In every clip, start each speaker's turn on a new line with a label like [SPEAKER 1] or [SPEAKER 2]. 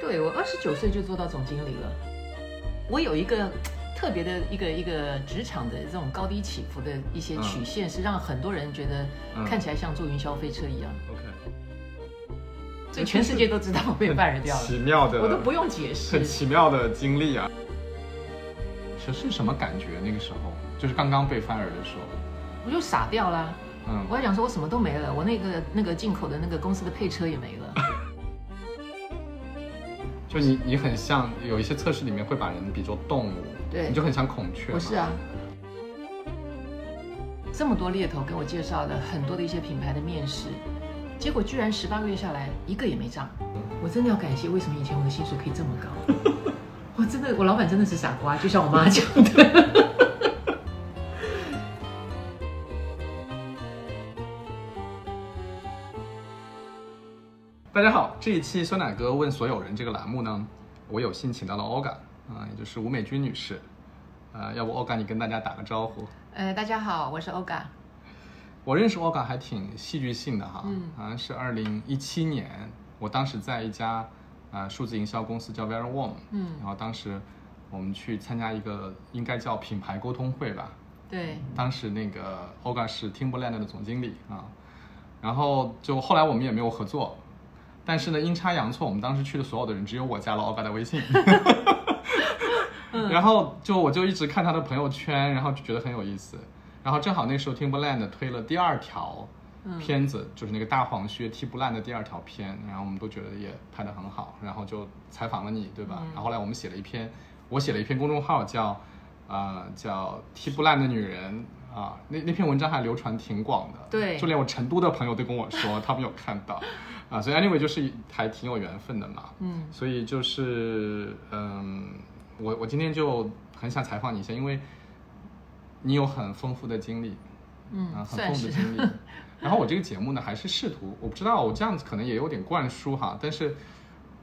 [SPEAKER 1] 对我二十九岁就做到总经理了。我有一个特别的一个一个职场的这种高低起伏的一些曲线，是让很多人觉得看起来像坐云霄飞车一样。
[SPEAKER 2] OK，
[SPEAKER 1] 所以全世界都知道我被 fire 掉了，
[SPEAKER 2] 奇妙的，
[SPEAKER 1] 我都不用解释
[SPEAKER 2] 很。奇妙的经历啊。是是什么感觉？那个时候就是刚刚被 fire 的时候，
[SPEAKER 1] 我就傻掉了。
[SPEAKER 2] 嗯
[SPEAKER 1] 我还想说，我什么都没了，我那个那个进口的那个公司的配车也没了。
[SPEAKER 2] 就你你很像有一些测试里面会把人比作动物，
[SPEAKER 1] 对
[SPEAKER 2] 你就很像孔雀嘛。
[SPEAKER 1] 不是啊，这么多猎头跟我介绍的很多的一些品牌的面试，结果居然十八个月下来一个也没涨。我真的要感谢，为什么以前我的薪水可以这么高？我真的，我老板真的是傻瓜，就像我妈讲的。
[SPEAKER 2] 大家好，这一期酸奶哥问所有人这个栏目呢，我有幸请到了 Olga 啊、也就是吴美君女士，呃，要不 Olga 你跟大家打个招呼？
[SPEAKER 1] 呃，大家好，我是 Oga。
[SPEAKER 2] 我认识 Olga 还挺戏剧性的哈，
[SPEAKER 1] 嗯
[SPEAKER 2] 好像是二零一七年，我当时在一家呃数字营销公司叫 Very Warm，
[SPEAKER 1] 嗯
[SPEAKER 2] 然后当时我们去参加一个应该叫品牌沟通会吧，
[SPEAKER 1] 对，
[SPEAKER 2] 当时那个 Olga 是 Timberland 的总经理啊，然后就后来我们也没有合作，但是呢阴差阳错，我们当时去的所有的人只有我加了 Olga 的微信，然后就我就一直看他的朋友圈，然后就觉得很有意思，然后正好那时候 Timberland 推了第二条片子，就是那个大黄靴踢不烂的第二条片，然后我们都觉得也拍得很好，然后就采访了你，对吧？然后后来我们写了一篇，我写了一篇公众号叫。啊、叫踢不烂的女人啊，那那篇文章还流传挺广的，
[SPEAKER 1] 对。
[SPEAKER 2] 就连我成都的朋友都跟我说他们有看到，啊，所以 anyway 就是还挺有缘分的嘛，
[SPEAKER 1] 嗯，
[SPEAKER 2] 所以就是嗯，我我今天就很想采访你一下，因为你有很丰富的经历，
[SPEAKER 1] 嗯
[SPEAKER 2] 啊，很丰富的经历。然后我这个节目呢，还是试图，我不知道我这样子可能也有点灌输哈，但是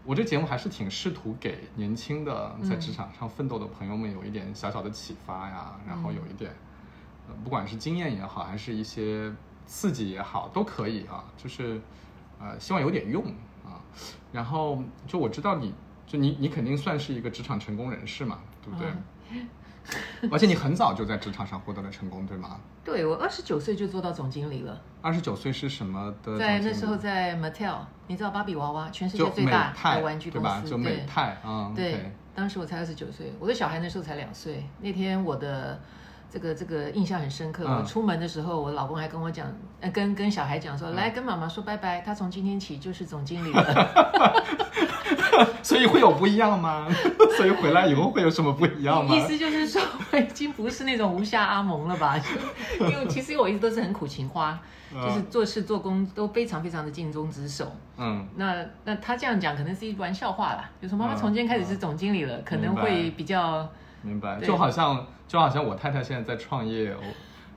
[SPEAKER 2] 我这节目还是挺试图给年轻的在职场上奋斗的朋友们有一点小小的启发呀，然后有一点，呃，不管是经验也好，还是一些刺激也好，都可以啊，就是呃，希望有点用啊。然后就我知道你就你你肯定算是一个职场成功人士嘛，对不对？而且你很早就在职场上获得了成功，对吗？
[SPEAKER 1] 对我二十九岁就做到总经理了，
[SPEAKER 2] 二十九岁是什么的？
[SPEAKER 1] 在那时候在 Mattel，你知道芭比娃娃，全世界最大的玩具公司，
[SPEAKER 2] 对吧？就美泰啊，
[SPEAKER 1] 对当时我才二十九岁，我的小孩那时候才两岁。那天我的这个这个印象很深刻。
[SPEAKER 2] 嗯
[SPEAKER 1] 我出门的时候，我老公还跟我讲，呃，跟跟小孩讲
[SPEAKER 2] 嗯
[SPEAKER 1] 说，来跟妈妈说拜拜，他从今天起就是总经理了。
[SPEAKER 2] 所以会有不一样吗？所以回来以后会有什么不一样吗
[SPEAKER 1] 意？思就是说，我已经不是那种无下阿蒙了吧？因为其实我一直都是很苦情花，就是做事做工都非常非常的尽忠职守。
[SPEAKER 2] 嗯，
[SPEAKER 1] 那那他这样讲可能是一玩笑话啦，就说妈妈
[SPEAKER 2] 嗯
[SPEAKER 1] 从今天开始是总经理了，可能会比较
[SPEAKER 2] 明白。就好像就好像我太太现在在创业，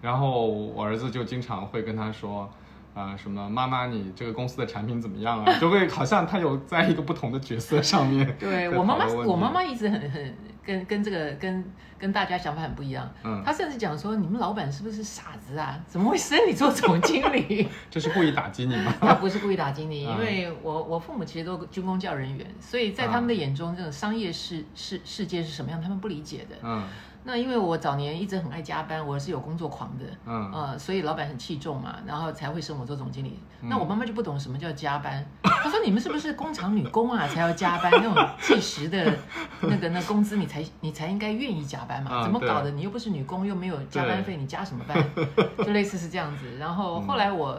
[SPEAKER 2] 然后我儿子就经常会跟她说。啊、什么妈妈，你这个公司的产品怎么样啊？就会好像他有在一个不同的角色上面
[SPEAKER 1] 对我妈妈我妈妈一直很很跟跟这个跟跟大家想法很不一样。
[SPEAKER 2] 嗯
[SPEAKER 1] 她甚至讲说，你们老板是不是傻子啊？怎么会升你做总经理？
[SPEAKER 2] 这是故意打击你吗？
[SPEAKER 1] 他不是故意打击你，
[SPEAKER 2] 嗯
[SPEAKER 1] 因为我我父母其实都军工教人员，所以在他们的眼中，这种商业世世世界是什么样，他们不理解的。
[SPEAKER 2] 嗯
[SPEAKER 1] 那因为我早年一直很爱加班，我是有工作狂的。
[SPEAKER 2] 嗯
[SPEAKER 1] 呃，所以老板很器重嘛，然后才会升我做总经理。
[SPEAKER 2] 嗯
[SPEAKER 1] 那我妈妈就不懂什么叫加班，她说你们是不是工厂女工啊才要加班？那种计时的那个那工资你才你才应该愿意加班嘛？
[SPEAKER 2] 啊
[SPEAKER 1] 怎么搞的？你又不是女工，又没有加班费，你加什么班？就类似是这样子。然后后来我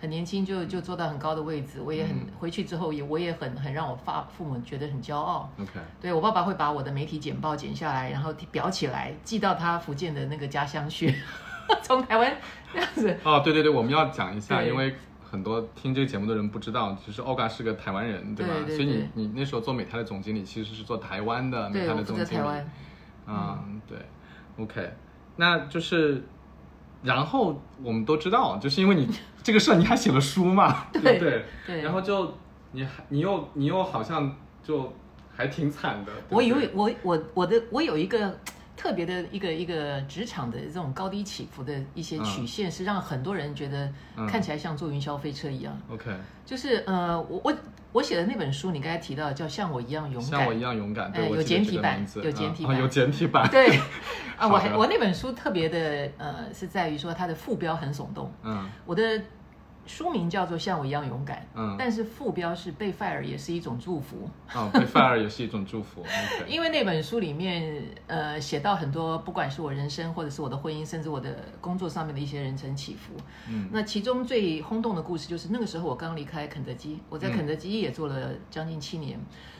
[SPEAKER 1] 很年轻就就做到很高的位置，我也很、
[SPEAKER 2] 嗯
[SPEAKER 1] 回去之后也我也很很让我爸父母觉得很骄傲。
[SPEAKER 2] ，OK，
[SPEAKER 1] 对我爸爸会把我的媒体简报剪下来，然后裱起来，寄到他福建的那个家乡去，从台湾这样子。
[SPEAKER 2] 哦，对对对，我们要讲一下，因为很多听这个节目的人不知道，其实 Olga 是个台湾人，对吧？
[SPEAKER 1] 对对
[SPEAKER 2] 所以你你那时候做美泰的总经理，其实是做台湾的美
[SPEAKER 1] 对，
[SPEAKER 2] 泰的总经理。嗯，对，OK，那就是，然后我们都知道，就是因为你这个事儿，你还写了书嘛，对
[SPEAKER 1] 对
[SPEAKER 2] 不对？
[SPEAKER 1] 对
[SPEAKER 2] 然后就你还你又你又好像就还挺惨的。对不对
[SPEAKER 1] 我以为我我我的我有一个特别的一个一个职场的这种高低起伏的一些曲线，是让很多人觉得
[SPEAKER 2] 嗯
[SPEAKER 1] 看起来像坐云霄飞车一样。
[SPEAKER 2] OK，
[SPEAKER 1] 就是呃，我我我写的那本书，你刚才提到叫《像我一样勇敢
[SPEAKER 2] 像我》，一样勇敢，对
[SPEAKER 1] 哎有简体版有简体版
[SPEAKER 2] 有简体版，
[SPEAKER 1] 对 啊，我还我那本书特别的呃，是在于说它的副标很耸动。
[SPEAKER 2] 嗯
[SPEAKER 1] 我的书名叫做《像我一样勇敢》，
[SPEAKER 2] 嗯，
[SPEAKER 1] 但是副标是被 fire 也是一种祝福。
[SPEAKER 2] 哦，被 fire 也是一种祝福
[SPEAKER 1] 因为那本书里面，呃，写到很多，不管是我人生，或者是我的婚姻，甚至我的工作上面的一些人生起伏。
[SPEAKER 2] 嗯。
[SPEAKER 1] 那其中最轰动的故事就是那个时候我刚离开肯德基，我在
[SPEAKER 2] 嗯
[SPEAKER 1] 肯德基也做了将近七年，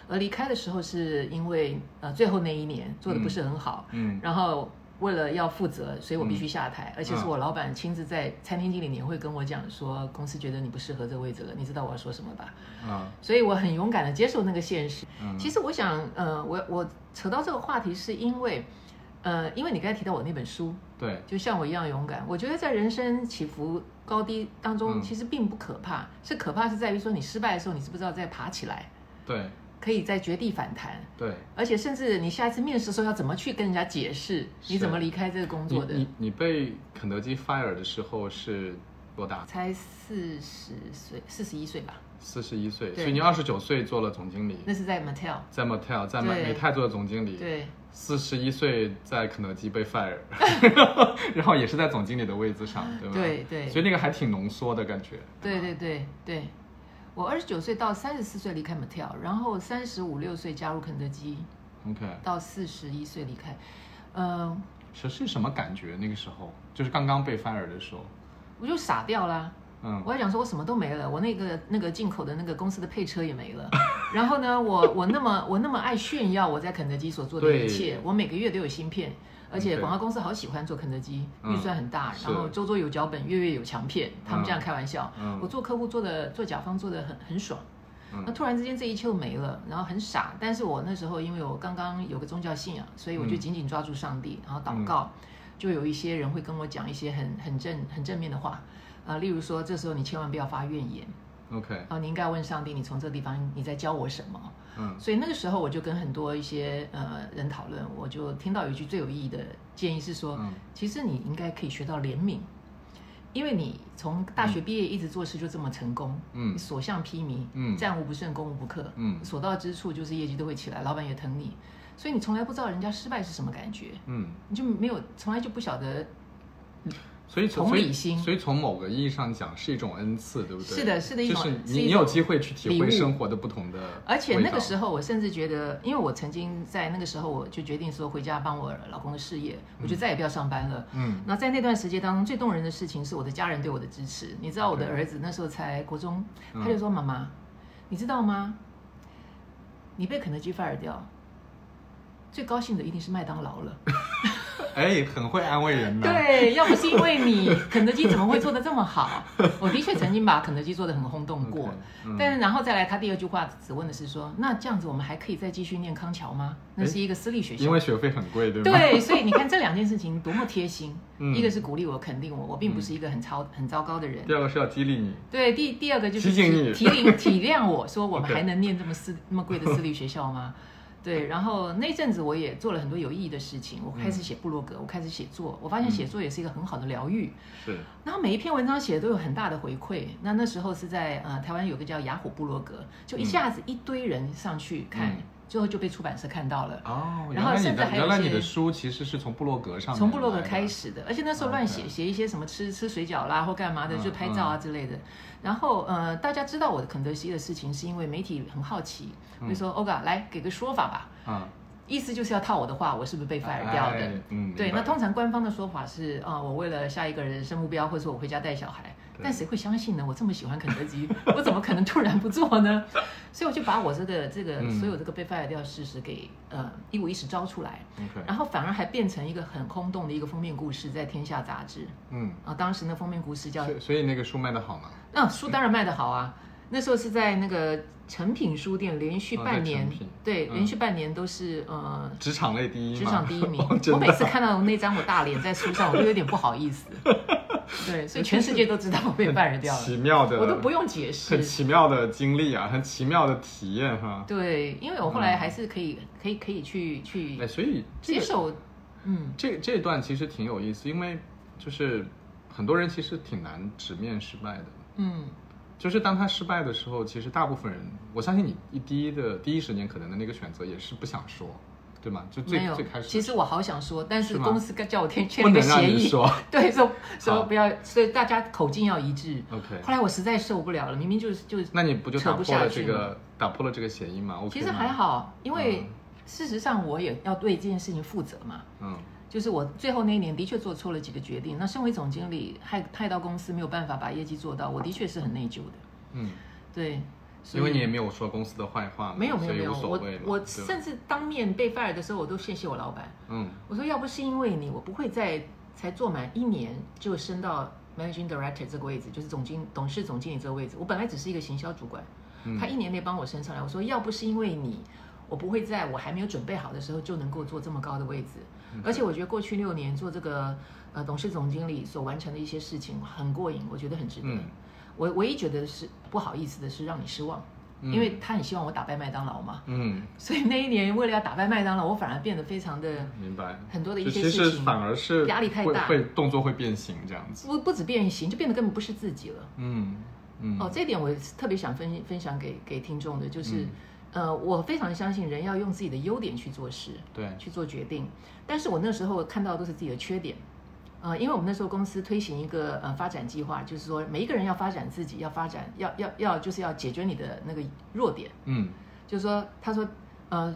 [SPEAKER 1] 而离开的时候是因为呃最后那一年做的不是很好，
[SPEAKER 2] 嗯。
[SPEAKER 1] 然后为了要负责，所以我必须下台，而且是
[SPEAKER 2] 嗯。
[SPEAKER 1] 我老板亲自在餐厅经理年会跟我讲说，公司觉得你不适合这个位置了，你知道我要说什么吧？
[SPEAKER 2] 啊
[SPEAKER 1] 所以我很勇敢的接受那个现实。
[SPEAKER 2] 嗯。
[SPEAKER 1] 其实我想，呃，我我扯到这个话题是因为，呃，因为你刚才提到我那本书，
[SPEAKER 2] 对，
[SPEAKER 1] 就像我一样勇敢。我觉得在人生起伏高低当中，
[SPEAKER 2] 嗯。
[SPEAKER 1] 其实并不可怕，是可怕是在于说你失败的时候，你是不知道再爬起来，
[SPEAKER 2] 对
[SPEAKER 1] 可以在绝地反弹，
[SPEAKER 2] 对，
[SPEAKER 1] 而且甚至你下一次面试的时候要怎么去跟人家解释你怎么离开这个工作的。
[SPEAKER 2] 你你被肯德基 fire 的时候是多大？
[SPEAKER 1] 才四十岁，四十一岁吧，
[SPEAKER 2] 四十一岁，所以你二十九岁做了总经理，
[SPEAKER 1] 那是在 Mattel。
[SPEAKER 2] 在 Mattel，在美美泰做的总经理，
[SPEAKER 1] 对，
[SPEAKER 2] 四十一岁在肯德基被 fire，然后也是在总经理的位置上，对吧？
[SPEAKER 1] 对对。
[SPEAKER 2] 所以那个还挺浓缩的感觉。
[SPEAKER 1] 对对对对，我二十九岁到三十四岁离开 Mattel，然后三十五六岁加入肯德基
[SPEAKER 2] ，OK，
[SPEAKER 1] 到四十一岁离开。呃，
[SPEAKER 2] 是是什么感觉？那个时候就是刚刚被 fire 的时候，
[SPEAKER 1] 我就傻掉啦。
[SPEAKER 2] 嗯
[SPEAKER 1] 我还想说，我什么都没了，我那个那个进口的那个公司的配车也没了。然后呢，我我那么我那么爱炫耀我在肯德基所做的一切，我每个月都有芯片，而且
[SPEAKER 2] 对
[SPEAKER 1] 广告公司好喜欢做肯德基，
[SPEAKER 2] 嗯
[SPEAKER 1] 预算很大，然后周周有脚本，月月有强片，他们这样开玩笑。
[SPEAKER 2] 嗯
[SPEAKER 1] 我做客户做的做甲方做的很很爽。
[SPEAKER 2] 嗯
[SPEAKER 1] 那突然之间这一切都没了，然后很傻。但是我那时候因为我刚刚有个宗教信仰，所以我就
[SPEAKER 2] 嗯
[SPEAKER 1] 紧紧抓住上帝，然后祷告。就有一些人会跟我讲一些很很正很正面的话，啊、例如说这时候你千万不要发怨言
[SPEAKER 2] ，，OK，
[SPEAKER 1] 啊、你应该问上帝，你从这个地方你在教我什么？
[SPEAKER 2] 嗯。
[SPEAKER 1] 所以那个时候我就跟很多一些呃人讨论，我就听到有一句最有意义的建议是说，
[SPEAKER 2] 嗯。
[SPEAKER 1] 其实你应该可以学到怜悯，因为你从大学毕业一直做事就这么成功，
[SPEAKER 2] 嗯。
[SPEAKER 1] 你所向披靡，
[SPEAKER 2] 嗯。
[SPEAKER 1] 战无不胜，攻无不克，
[SPEAKER 2] 嗯。
[SPEAKER 1] 所到之处就是业绩都会起来，老板也疼你，所以你从来不知道人家失败是什么感觉，
[SPEAKER 2] 嗯，
[SPEAKER 1] 你就没有从来就不晓得
[SPEAKER 2] 所以从
[SPEAKER 1] 理心
[SPEAKER 2] 所以从某个意义上讲是一种恩赐，对不对？
[SPEAKER 1] 是的是的一种
[SPEAKER 2] 就是
[SPEAKER 1] 是
[SPEAKER 2] 你你有机会去体会生活的不同的，
[SPEAKER 1] 而且那个时
[SPEAKER 2] 候，
[SPEAKER 1] 我甚至觉得，因为我曾经在那个时候，我就决定说回家帮我老公的事业，我就再也不要上班了。
[SPEAKER 2] 嗯
[SPEAKER 1] 那在那段时间当中，最动人的事情是我的家人对我的支持。你知道，我的儿子那时候才国中，
[SPEAKER 2] 嗯
[SPEAKER 1] 他就说：“妈妈，你知道吗？你被肯德基 fire 掉，最高兴的一定是麦当劳了。
[SPEAKER 2] 哎，很会安慰人的，
[SPEAKER 1] 对，要不是因为你，肯德基怎么会做的这么好？我的确曾经把肯德基做的很轰动过。但是然后再来，他第二句话只问的是说，那这样子我们还可以再继续念康桥吗？那是一个私立学校。
[SPEAKER 2] 因为学费很贵，对吗？
[SPEAKER 1] 对，所以你看这两件事情多么贴心，
[SPEAKER 2] 嗯
[SPEAKER 1] 一个是鼓励我、肯定我，我并不是一个很糟很糟糕的人。
[SPEAKER 2] 第二个是要激励你，
[SPEAKER 1] 对，第第二个就是
[SPEAKER 2] 提醒你
[SPEAKER 1] 体体体谅我说我们 还能念这么私那么贵的私立学校吗？对，然后那阵子我也做了很多有意义的事情，我开始写部落格，我开始写作，我发现写作也是一个很好的疗愈。
[SPEAKER 2] 是
[SPEAKER 1] 然后每一篇文章写的都有很大的回馈。那那时候是在呃台湾有个叫雅虎部落格，就一下子一堆人上去看，
[SPEAKER 2] 嗯
[SPEAKER 1] 最后就被出版社看到了。
[SPEAKER 2] 哦，
[SPEAKER 1] 然后
[SPEAKER 2] 来你
[SPEAKER 1] 甚至还有
[SPEAKER 2] 的原来你的书其实是从部落格上
[SPEAKER 1] 从部落格开始的，而且那时候乱写
[SPEAKER 2] OK
[SPEAKER 1] 写一些什么吃吃水饺啦或干嘛的，
[SPEAKER 2] 嗯
[SPEAKER 1] 就拍照啊之类的。然后呃，大家知道我的肯德基的事情，是因为媒体很好奇，
[SPEAKER 2] 嗯
[SPEAKER 1] 会说欧嘎来给个说法吧，
[SPEAKER 2] 啊，
[SPEAKER 1] 意思就是要套我的话，我是不是被 fire 掉的？对，那通常官方的说法是啊、我为了下一个人生目标，或者说我回家带小孩。
[SPEAKER 2] 对。
[SPEAKER 1] 但谁会相信呢？我这么喜欢肯德基，我怎么可能突然不做呢？所以我就把我这个这个
[SPEAKER 2] 嗯。
[SPEAKER 1] 所有这个被 fire 掉的事实给呃一五一十招出来。然后反而还变成一个很轰动的一个封面故事，在《天下》杂志。
[SPEAKER 2] 嗯，
[SPEAKER 1] 啊，当时那封面故事叫
[SPEAKER 2] 所以那个书卖得好吗？
[SPEAKER 1] 那、书当然卖得好啊，那时候是在那个诚品书店连续半年，对，
[SPEAKER 2] 嗯。
[SPEAKER 1] 连续半年都是呃
[SPEAKER 2] 职场类第一，
[SPEAKER 1] 职场第一名。我每次看到那张我大脸在书上，我都有点不好意思。对，所以全世界都知道我被办人掉了，
[SPEAKER 2] 奇妙的，
[SPEAKER 1] 我都不用解释很。
[SPEAKER 2] 奇妙的经历啊，很奇妙的体验哈。
[SPEAKER 1] 对，因为我后来还是可以，可以，可以去去
[SPEAKER 2] 哎，所以这个
[SPEAKER 1] 接受嗯
[SPEAKER 2] 这这段其实挺有意思，因为就是很多人其实挺难直面失败的。
[SPEAKER 1] 嗯
[SPEAKER 2] 就是当他失败的时候，其实大部分人，我相信你一第一的第一时间可能的那个选择也是不想说，对吗？就最最开始，
[SPEAKER 1] 其实我好想说，但是公司叫我签签个协议，
[SPEAKER 2] 说。
[SPEAKER 1] 对，说说不要，所以大家口径要一致。
[SPEAKER 2] OK，
[SPEAKER 1] 后来我实在受不了了，明明就是就是，
[SPEAKER 2] 那你不就打破了这个打破了这个协议吗？
[SPEAKER 1] 其实还好，因为
[SPEAKER 2] 嗯。
[SPEAKER 1] 事实上我也要对这件事情负责嘛。
[SPEAKER 2] 嗯。
[SPEAKER 1] 就是我最后那一年的确做错了几个决定，那身为总经理害害到公司没有办法把业绩做到，我的确是很内疚的。
[SPEAKER 2] 嗯，
[SPEAKER 1] 对，
[SPEAKER 2] 因为你也没有说公司的坏话嘛，
[SPEAKER 1] 没有没有没有，我我甚至当面被 fire 的时候，我都谢谢我老板。
[SPEAKER 2] 嗯
[SPEAKER 1] 我说要不是因为你，我不会在才做满一年就升到 managing director 这个位置，就是总经董事总经理这个位置。我本来只是一个行销主管，
[SPEAKER 2] 嗯
[SPEAKER 1] 他一年内帮我升上来。我说要不是因为你，我不会在我还没有准备好的时候就能够做这么高的位置。而且我觉得过去六年做这个呃董事总经理所完成的一些事情很过瘾，我觉得很值得。
[SPEAKER 2] 嗯
[SPEAKER 1] 我唯一觉得是不好意思的是让你失望，
[SPEAKER 2] 嗯
[SPEAKER 1] 因为他很希望我打败麦当劳嘛。
[SPEAKER 2] 嗯，
[SPEAKER 1] 所以那一年为了要打败麦当劳，我反而变得非常的
[SPEAKER 2] 明白。
[SPEAKER 1] 很多的一些事情
[SPEAKER 2] 反而是
[SPEAKER 1] 压力太大
[SPEAKER 2] 动作会变形这样子。
[SPEAKER 1] 不不止变形，就变得根本不是自己了。
[SPEAKER 2] 嗯嗯
[SPEAKER 1] 哦，这一点我特别想分分享给给听众的，就是，
[SPEAKER 2] 嗯
[SPEAKER 1] 呃，我非常相信人要用自己的优点去做事，
[SPEAKER 2] 对，
[SPEAKER 1] 去做决定。但是我那时候看到的都是自己的缺点，呃，因为我们那时候公司推行一个呃发展计划，就是说每一个人要发展自己，要发展，要要要就是要解决你的那个弱点，
[SPEAKER 2] 嗯
[SPEAKER 1] 就是说，他说，呃。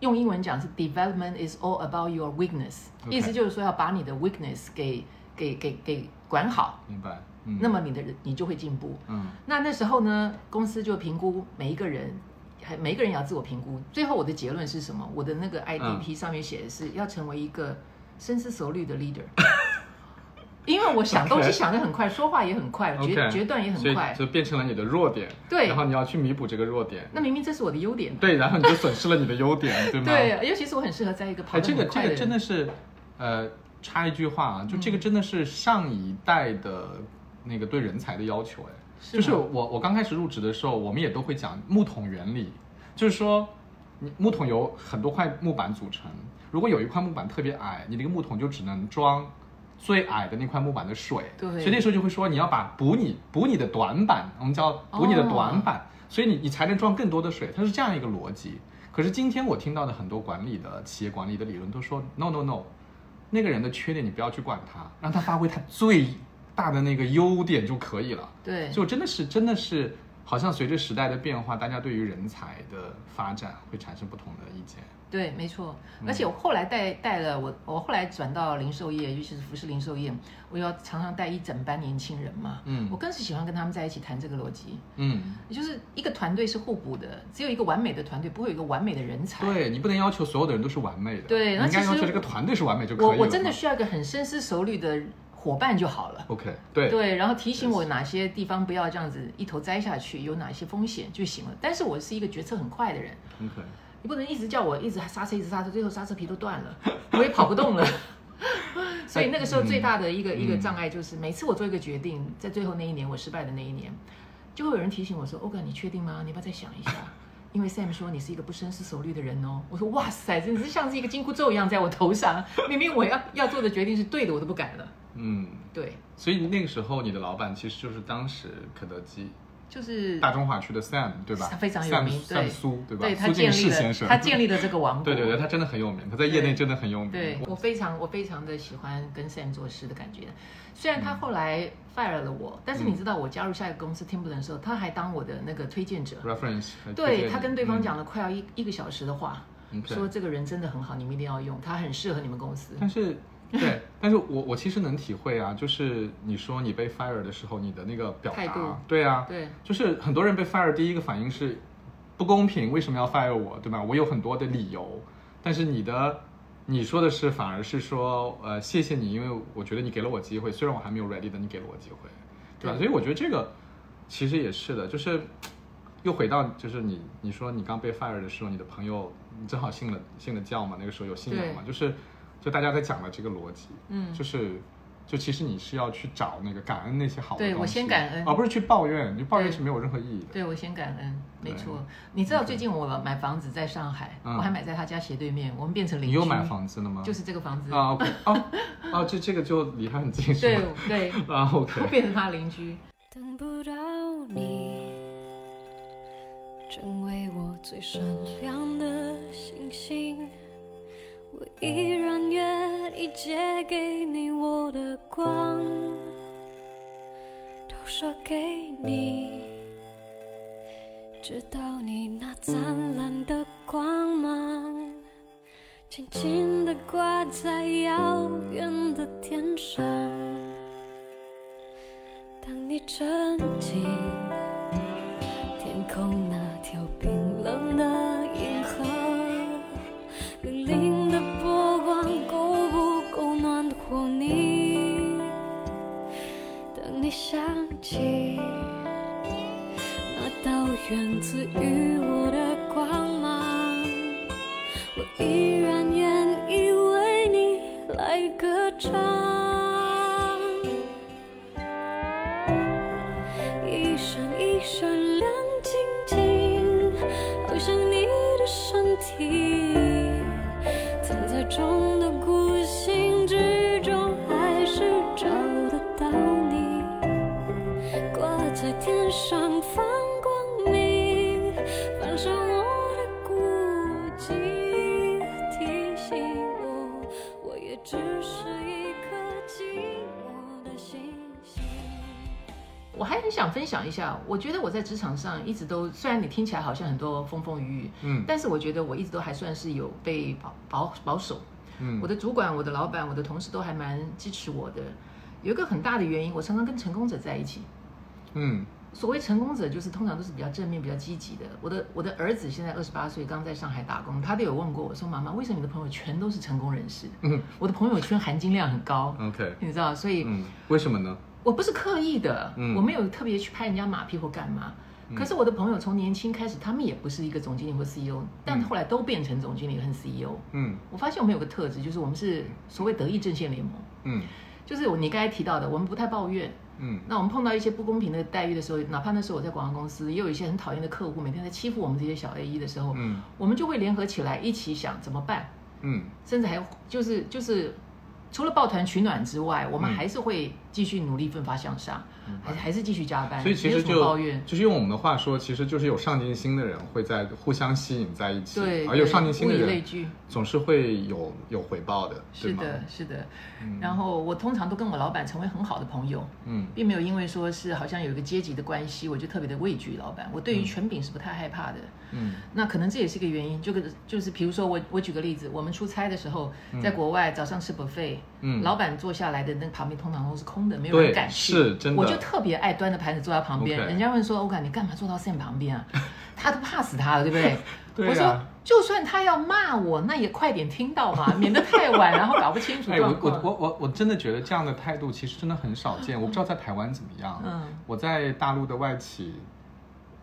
[SPEAKER 1] 用英文讲是 development is all about your
[SPEAKER 2] weakness，OK
[SPEAKER 1] 意思就是说要把你的 weakness 给给给给管好，
[SPEAKER 2] 明白。嗯，
[SPEAKER 1] 那么你的你就会进步。
[SPEAKER 2] 嗯
[SPEAKER 1] 那那时候呢，公司就评估每一个人，还每一个人也要自我评估。最后我的结论是什么？我的那个
[SPEAKER 2] 嗯
[SPEAKER 1] IDP 上面写的是要成为一个深思熟虑的 leader，因为我想东西想得很快，说话也很快，决决断也很快。
[SPEAKER 2] 就变成了你的弱点。
[SPEAKER 1] 对
[SPEAKER 2] 然后你要去弥补这个弱点。
[SPEAKER 1] 那明明这是我的优点。
[SPEAKER 2] 对，然后你就损失了你的优点，对吗？
[SPEAKER 1] 对，尤其是我很适合在一个跑
[SPEAKER 2] 哎，
[SPEAKER 1] 得
[SPEAKER 2] 这个这个
[SPEAKER 1] 很快的人。
[SPEAKER 2] 真的是，呃，插一句话啊，就这个
[SPEAKER 1] 嗯
[SPEAKER 2] 真的是上一代的那个对人才的要求，哎，
[SPEAKER 1] 是
[SPEAKER 2] 就是我我刚开始入职的时候，我们也都会讲木桶原理，就是说，你木桶由很多块木板组成，如果有一块木板特别矮，你那个木桶就只能装。最矮的那块木板的水，
[SPEAKER 1] 对
[SPEAKER 2] 所以那时候就会说你要把补你补你的短板，我们叫补你的短板，所以你你才能装更多的水，它是这样一个逻辑。可是今天我听到的很多管理的企业管理的理论都说 no no no，那个人的缺点你不要去管他，让他发挥他最大的那个优点就可以了。
[SPEAKER 1] 对，
[SPEAKER 2] 就真的是真的是，好像随着时代的变化，大家对于人才的发展会产生不同的意见。
[SPEAKER 1] 对，没错。
[SPEAKER 2] 嗯
[SPEAKER 1] 而且我后来带带了我，我后来转到零售业，尤其是服饰零售业，我要常常带一整班年轻人嘛。
[SPEAKER 2] 嗯
[SPEAKER 1] 我更是喜欢跟他们在一起谈这个逻辑。
[SPEAKER 2] 嗯，
[SPEAKER 1] 也就是一个团队是互补的，只有一个完美的团队，不会有一个完美的人才。
[SPEAKER 2] 对你不能要求所有的人都是完美的，
[SPEAKER 1] 对
[SPEAKER 2] 你应该
[SPEAKER 1] 那其实
[SPEAKER 2] 要求这个团队是完美就可以了。
[SPEAKER 1] 我我真的需要一个很深思熟虑的伙伴就好了。
[SPEAKER 2] OK，对
[SPEAKER 1] 对，然后提醒我哪些地方不要这样子一头栽下去，有哪些风险就行了。但是我是一个决策很快的人
[SPEAKER 2] ，OK，
[SPEAKER 1] 你不能一直叫我一直刹车，一直刹车，最后刹车皮都断了，我也跑不动了。所以那个时候最大的一个、
[SPEAKER 2] 嗯
[SPEAKER 1] 一个障碍就是，每次我做一个决定，在最后那一年我失败的那一年，就会有人提醒我说：“欧哥，你确定吗？你要不要再想一下？” 因为 Sam 说你是一个不深思熟虑的人哦。我说：“哇塞，真的是像是一个紧箍咒一样在我头上。明明我要要做的决定是对的，我都不敢了。
[SPEAKER 2] 嗯，”
[SPEAKER 1] 对，
[SPEAKER 2] 所以那个时候你的老板其实就是当时肯德基
[SPEAKER 1] 就是
[SPEAKER 2] 大中华区的 Sam，对吧？
[SPEAKER 1] 他非常有名
[SPEAKER 2] Sam,
[SPEAKER 1] 对
[SPEAKER 2] Sam 苏，对吧？
[SPEAKER 1] 对他
[SPEAKER 2] 苏
[SPEAKER 1] 建立
[SPEAKER 2] 先生，
[SPEAKER 1] 他建立了这个王国。
[SPEAKER 2] 对对对，他真的很有名，他在业内真的很有名。
[SPEAKER 1] 对我非常我非常的喜欢跟 Sam 做事的感觉。虽然他后来 fire 了我，但是你知道我加入下一个公司 Timberland 的时候，他还当我的那个推荐者。
[SPEAKER 2] reference，
[SPEAKER 1] 对他跟对方
[SPEAKER 2] 嗯
[SPEAKER 1] 讲了快要一、一个小时的话说这个人真的很好，你们一定要用，他很适合你们公司。
[SPEAKER 2] 但是，对，但是我我其实能体会啊，就是你说你被 fire 的时候，你的那个表达，对啊，
[SPEAKER 1] 对
[SPEAKER 2] 就是很多人被 fire 第一个反应是不公平，为什么要 fire 我，对吧？我有很多的理由，但是你的你说的是反而是说，呃，谢谢你，因为我觉得你给了我机会，虽然我还没有 ready 的，你给了我机会，对吧？
[SPEAKER 1] 对
[SPEAKER 2] 所以我觉得这个其实也是的，就是又回到就是你你说你刚被 fire 的时候，你的朋友你正好信了信了教嘛，那个时候有信仰嘛，就是就大家在讲的这个逻辑，
[SPEAKER 1] 嗯
[SPEAKER 2] 就是就其实你是要去找那个感恩那些好的
[SPEAKER 1] 对我先感恩
[SPEAKER 2] 而不是去抱怨，你抱怨是没有任何意义的。
[SPEAKER 1] 对我先感恩，没
[SPEAKER 2] 对
[SPEAKER 1] 错。你知道最近我买房子在上海，
[SPEAKER 2] 嗯
[SPEAKER 1] 我还买在他家斜对面，我们变成邻居。
[SPEAKER 2] 你又买房子了吗？
[SPEAKER 1] 就是这个房子。
[SPEAKER 2] 啊，OK，哦，哦，这这个就离他很近是
[SPEAKER 1] 对
[SPEAKER 2] 吗？
[SPEAKER 1] 对，
[SPEAKER 2] 啊
[SPEAKER 1] 我
[SPEAKER 2] ，OK，
[SPEAKER 1] 变成他邻居。
[SPEAKER 3] 等不到你，成为我最闪亮的星星。我依然愿意借给你我的光，投射给你，直到你那灿烂的光芒，轻轻地挂在遥远的天上。当你沉浸天空那
[SPEAKER 1] 下，我觉得我在职场上一直都，虽然你听起来好像很多风风雨雨，
[SPEAKER 2] 嗯
[SPEAKER 1] 但是我觉得我一直都还算是有被保保保守。
[SPEAKER 2] 嗯
[SPEAKER 1] 我的主管、我的老板、我的同事都还蛮支持我的。有一个很大的原因，我常常跟成功者在一起。
[SPEAKER 2] 嗯
[SPEAKER 1] 所谓成功者，就是通常都是比较正面、比较积极的。我的我的儿子现在二十八岁，刚在上海打工，他都有问过我说：“妈妈，为什么你的朋友全都是成功人士？
[SPEAKER 2] 嗯
[SPEAKER 1] 我的朋友圈含金量很高
[SPEAKER 2] ，，OK，
[SPEAKER 1] 你知道？所以
[SPEAKER 2] 嗯，为什么呢？
[SPEAKER 1] 我不是刻意的，
[SPEAKER 2] 嗯。
[SPEAKER 1] 我没有特别去拍人家马屁或干嘛。可是我的朋友从年轻开始，他们也不是一个总经理或 CEO，但后来都变成总经理和 CEO。
[SPEAKER 2] 嗯。
[SPEAKER 1] 我发现我们有个特质，就是我们是所谓德意阵线联盟，
[SPEAKER 2] 嗯。
[SPEAKER 1] 就是我你刚才提到的，我们不太抱怨。
[SPEAKER 2] 嗯。
[SPEAKER 1] 那我们碰到一些不公平的待遇的时候，哪怕那时候我在广告公司，也有一些很讨厌的客户，每天在欺负我们这些小 A E 的时候，
[SPEAKER 2] 嗯。
[SPEAKER 1] 我们就会联合起来一起想怎么办，
[SPEAKER 2] 嗯。
[SPEAKER 1] 甚至还就是就是除了抱团取暖之外，我们
[SPEAKER 2] 嗯。
[SPEAKER 1] 还是会继续努力奋发向上，还还是继续加班，
[SPEAKER 2] 所以其实就
[SPEAKER 1] 抱怨。
[SPEAKER 2] 就是用我们的话说，其实就是有上进心的人会在互相吸引在一起，
[SPEAKER 1] 对，
[SPEAKER 2] 而有上进心的人
[SPEAKER 1] 聚。
[SPEAKER 2] 总是会有有回报的，
[SPEAKER 1] 是的，是的。
[SPEAKER 2] 嗯
[SPEAKER 1] 然后我通常都跟我老板成为很好的朋友，
[SPEAKER 2] 嗯
[SPEAKER 1] 并没有因为说是好像有一个阶级的关系，我就特别的畏惧老板。我对于权柄是不太害怕的。
[SPEAKER 2] 嗯
[SPEAKER 1] 那可能这也是一个原因，就跟就是比如说我我举个例子，我们出差的时候，在国外早上吃 buffet，
[SPEAKER 2] 嗯
[SPEAKER 1] 老板坐下来的那个旁边通常都是空的，没有人敢去。
[SPEAKER 2] 是真的
[SPEAKER 1] 我就特别爱端着盘子坐在旁边人家问说：“欧感，你干嘛坐到 Sam 旁边啊？”他都怕死他了，对不对？
[SPEAKER 2] 对啊
[SPEAKER 1] 我说，就算他要骂我，那也快点听到嘛，免得太晚，然后搞不清楚
[SPEAKER 2] 哎，我。我我我我真的觉得这样的态度其实真的很少见，我不知道在台湾怎么样。
[SPEAKER 1] 嗯
[SPEAKER 2] 我在大陆的外企，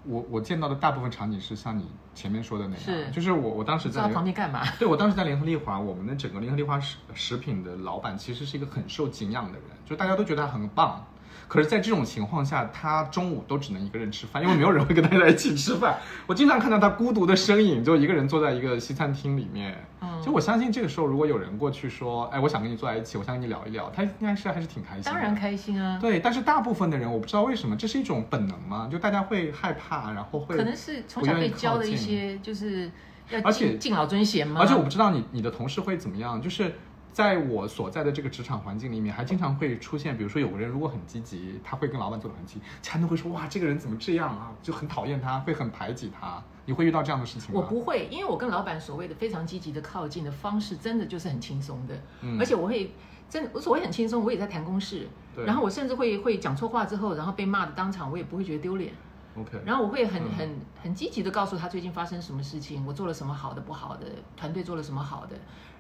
[SPEAKER 2] 我我见到的大部分场景是像你前面说的那样，
[SPEAKER 1] 是
[SPEAKER 2] 就是我我当时在
[SPEAKER 1] 干嘛？
[SPEAKER 2] 对，我当时在联合利华，我们的整个联合利华食食品的老板其实是一个很受敬仰的人，就大家都觉得他很棒。可是，在这种情况下，他中午都只能一个人吃饭，因为没有人会跟他在一起吃饭。我经常看到他孤独的身影，就一个人坐在一个西餐厅里面。
[SPEAKER 1] 嗯
[SPEAKER 2] 就我相信，这个时候如果有人过去说：“哎，我想跟你坐在一起，我想跟你聊一聊”，他应该是还是挺开心的。
[SPEAKER 1] 当然开心啊。
[SPEAKER 2] 对，但是大部分的人，我不知道为什么，这是一种本能嘛，就大家会害怕，然后会
[SPEAKER 1] 可能是从小被教的一些，就是要
[SPEAKER 2] 而且
[SPEAKER 1] 敬敬老尊贤吗？
[SPEAKER 2] 而且我不知道你你的同事会怎么样，就是在我所在的这个职场环境里面，还经常会出现，比如说有个人如果很积极，他会跟老板做的很积极，其他人都会说哇这个人怎么这样啊，就很讨厌他，会很排挤他。你会遇到这样的事情吗？
[SPEAKER 1] 我不会，因为我跟老板所谓的非常积极的靠近的方式，真的就是很轻松的，
[SPEAKER 2] 嗯。
[SPEAKER 1] 而且我会真的，我所谓很轻松，我也在谈公事，然后我甚至会会讲错话之后，然后被骂的当场，我也不会觉得丢脸
[SPEAKER 2] ，OK，
[SPEAKER 1] 然后我会很
[SPEAKER 2] 嗯。
[SPEAKER 1] 很很积极的告诉他最近发生什么事情，我做了什么好的不好的，团队做了什么好的，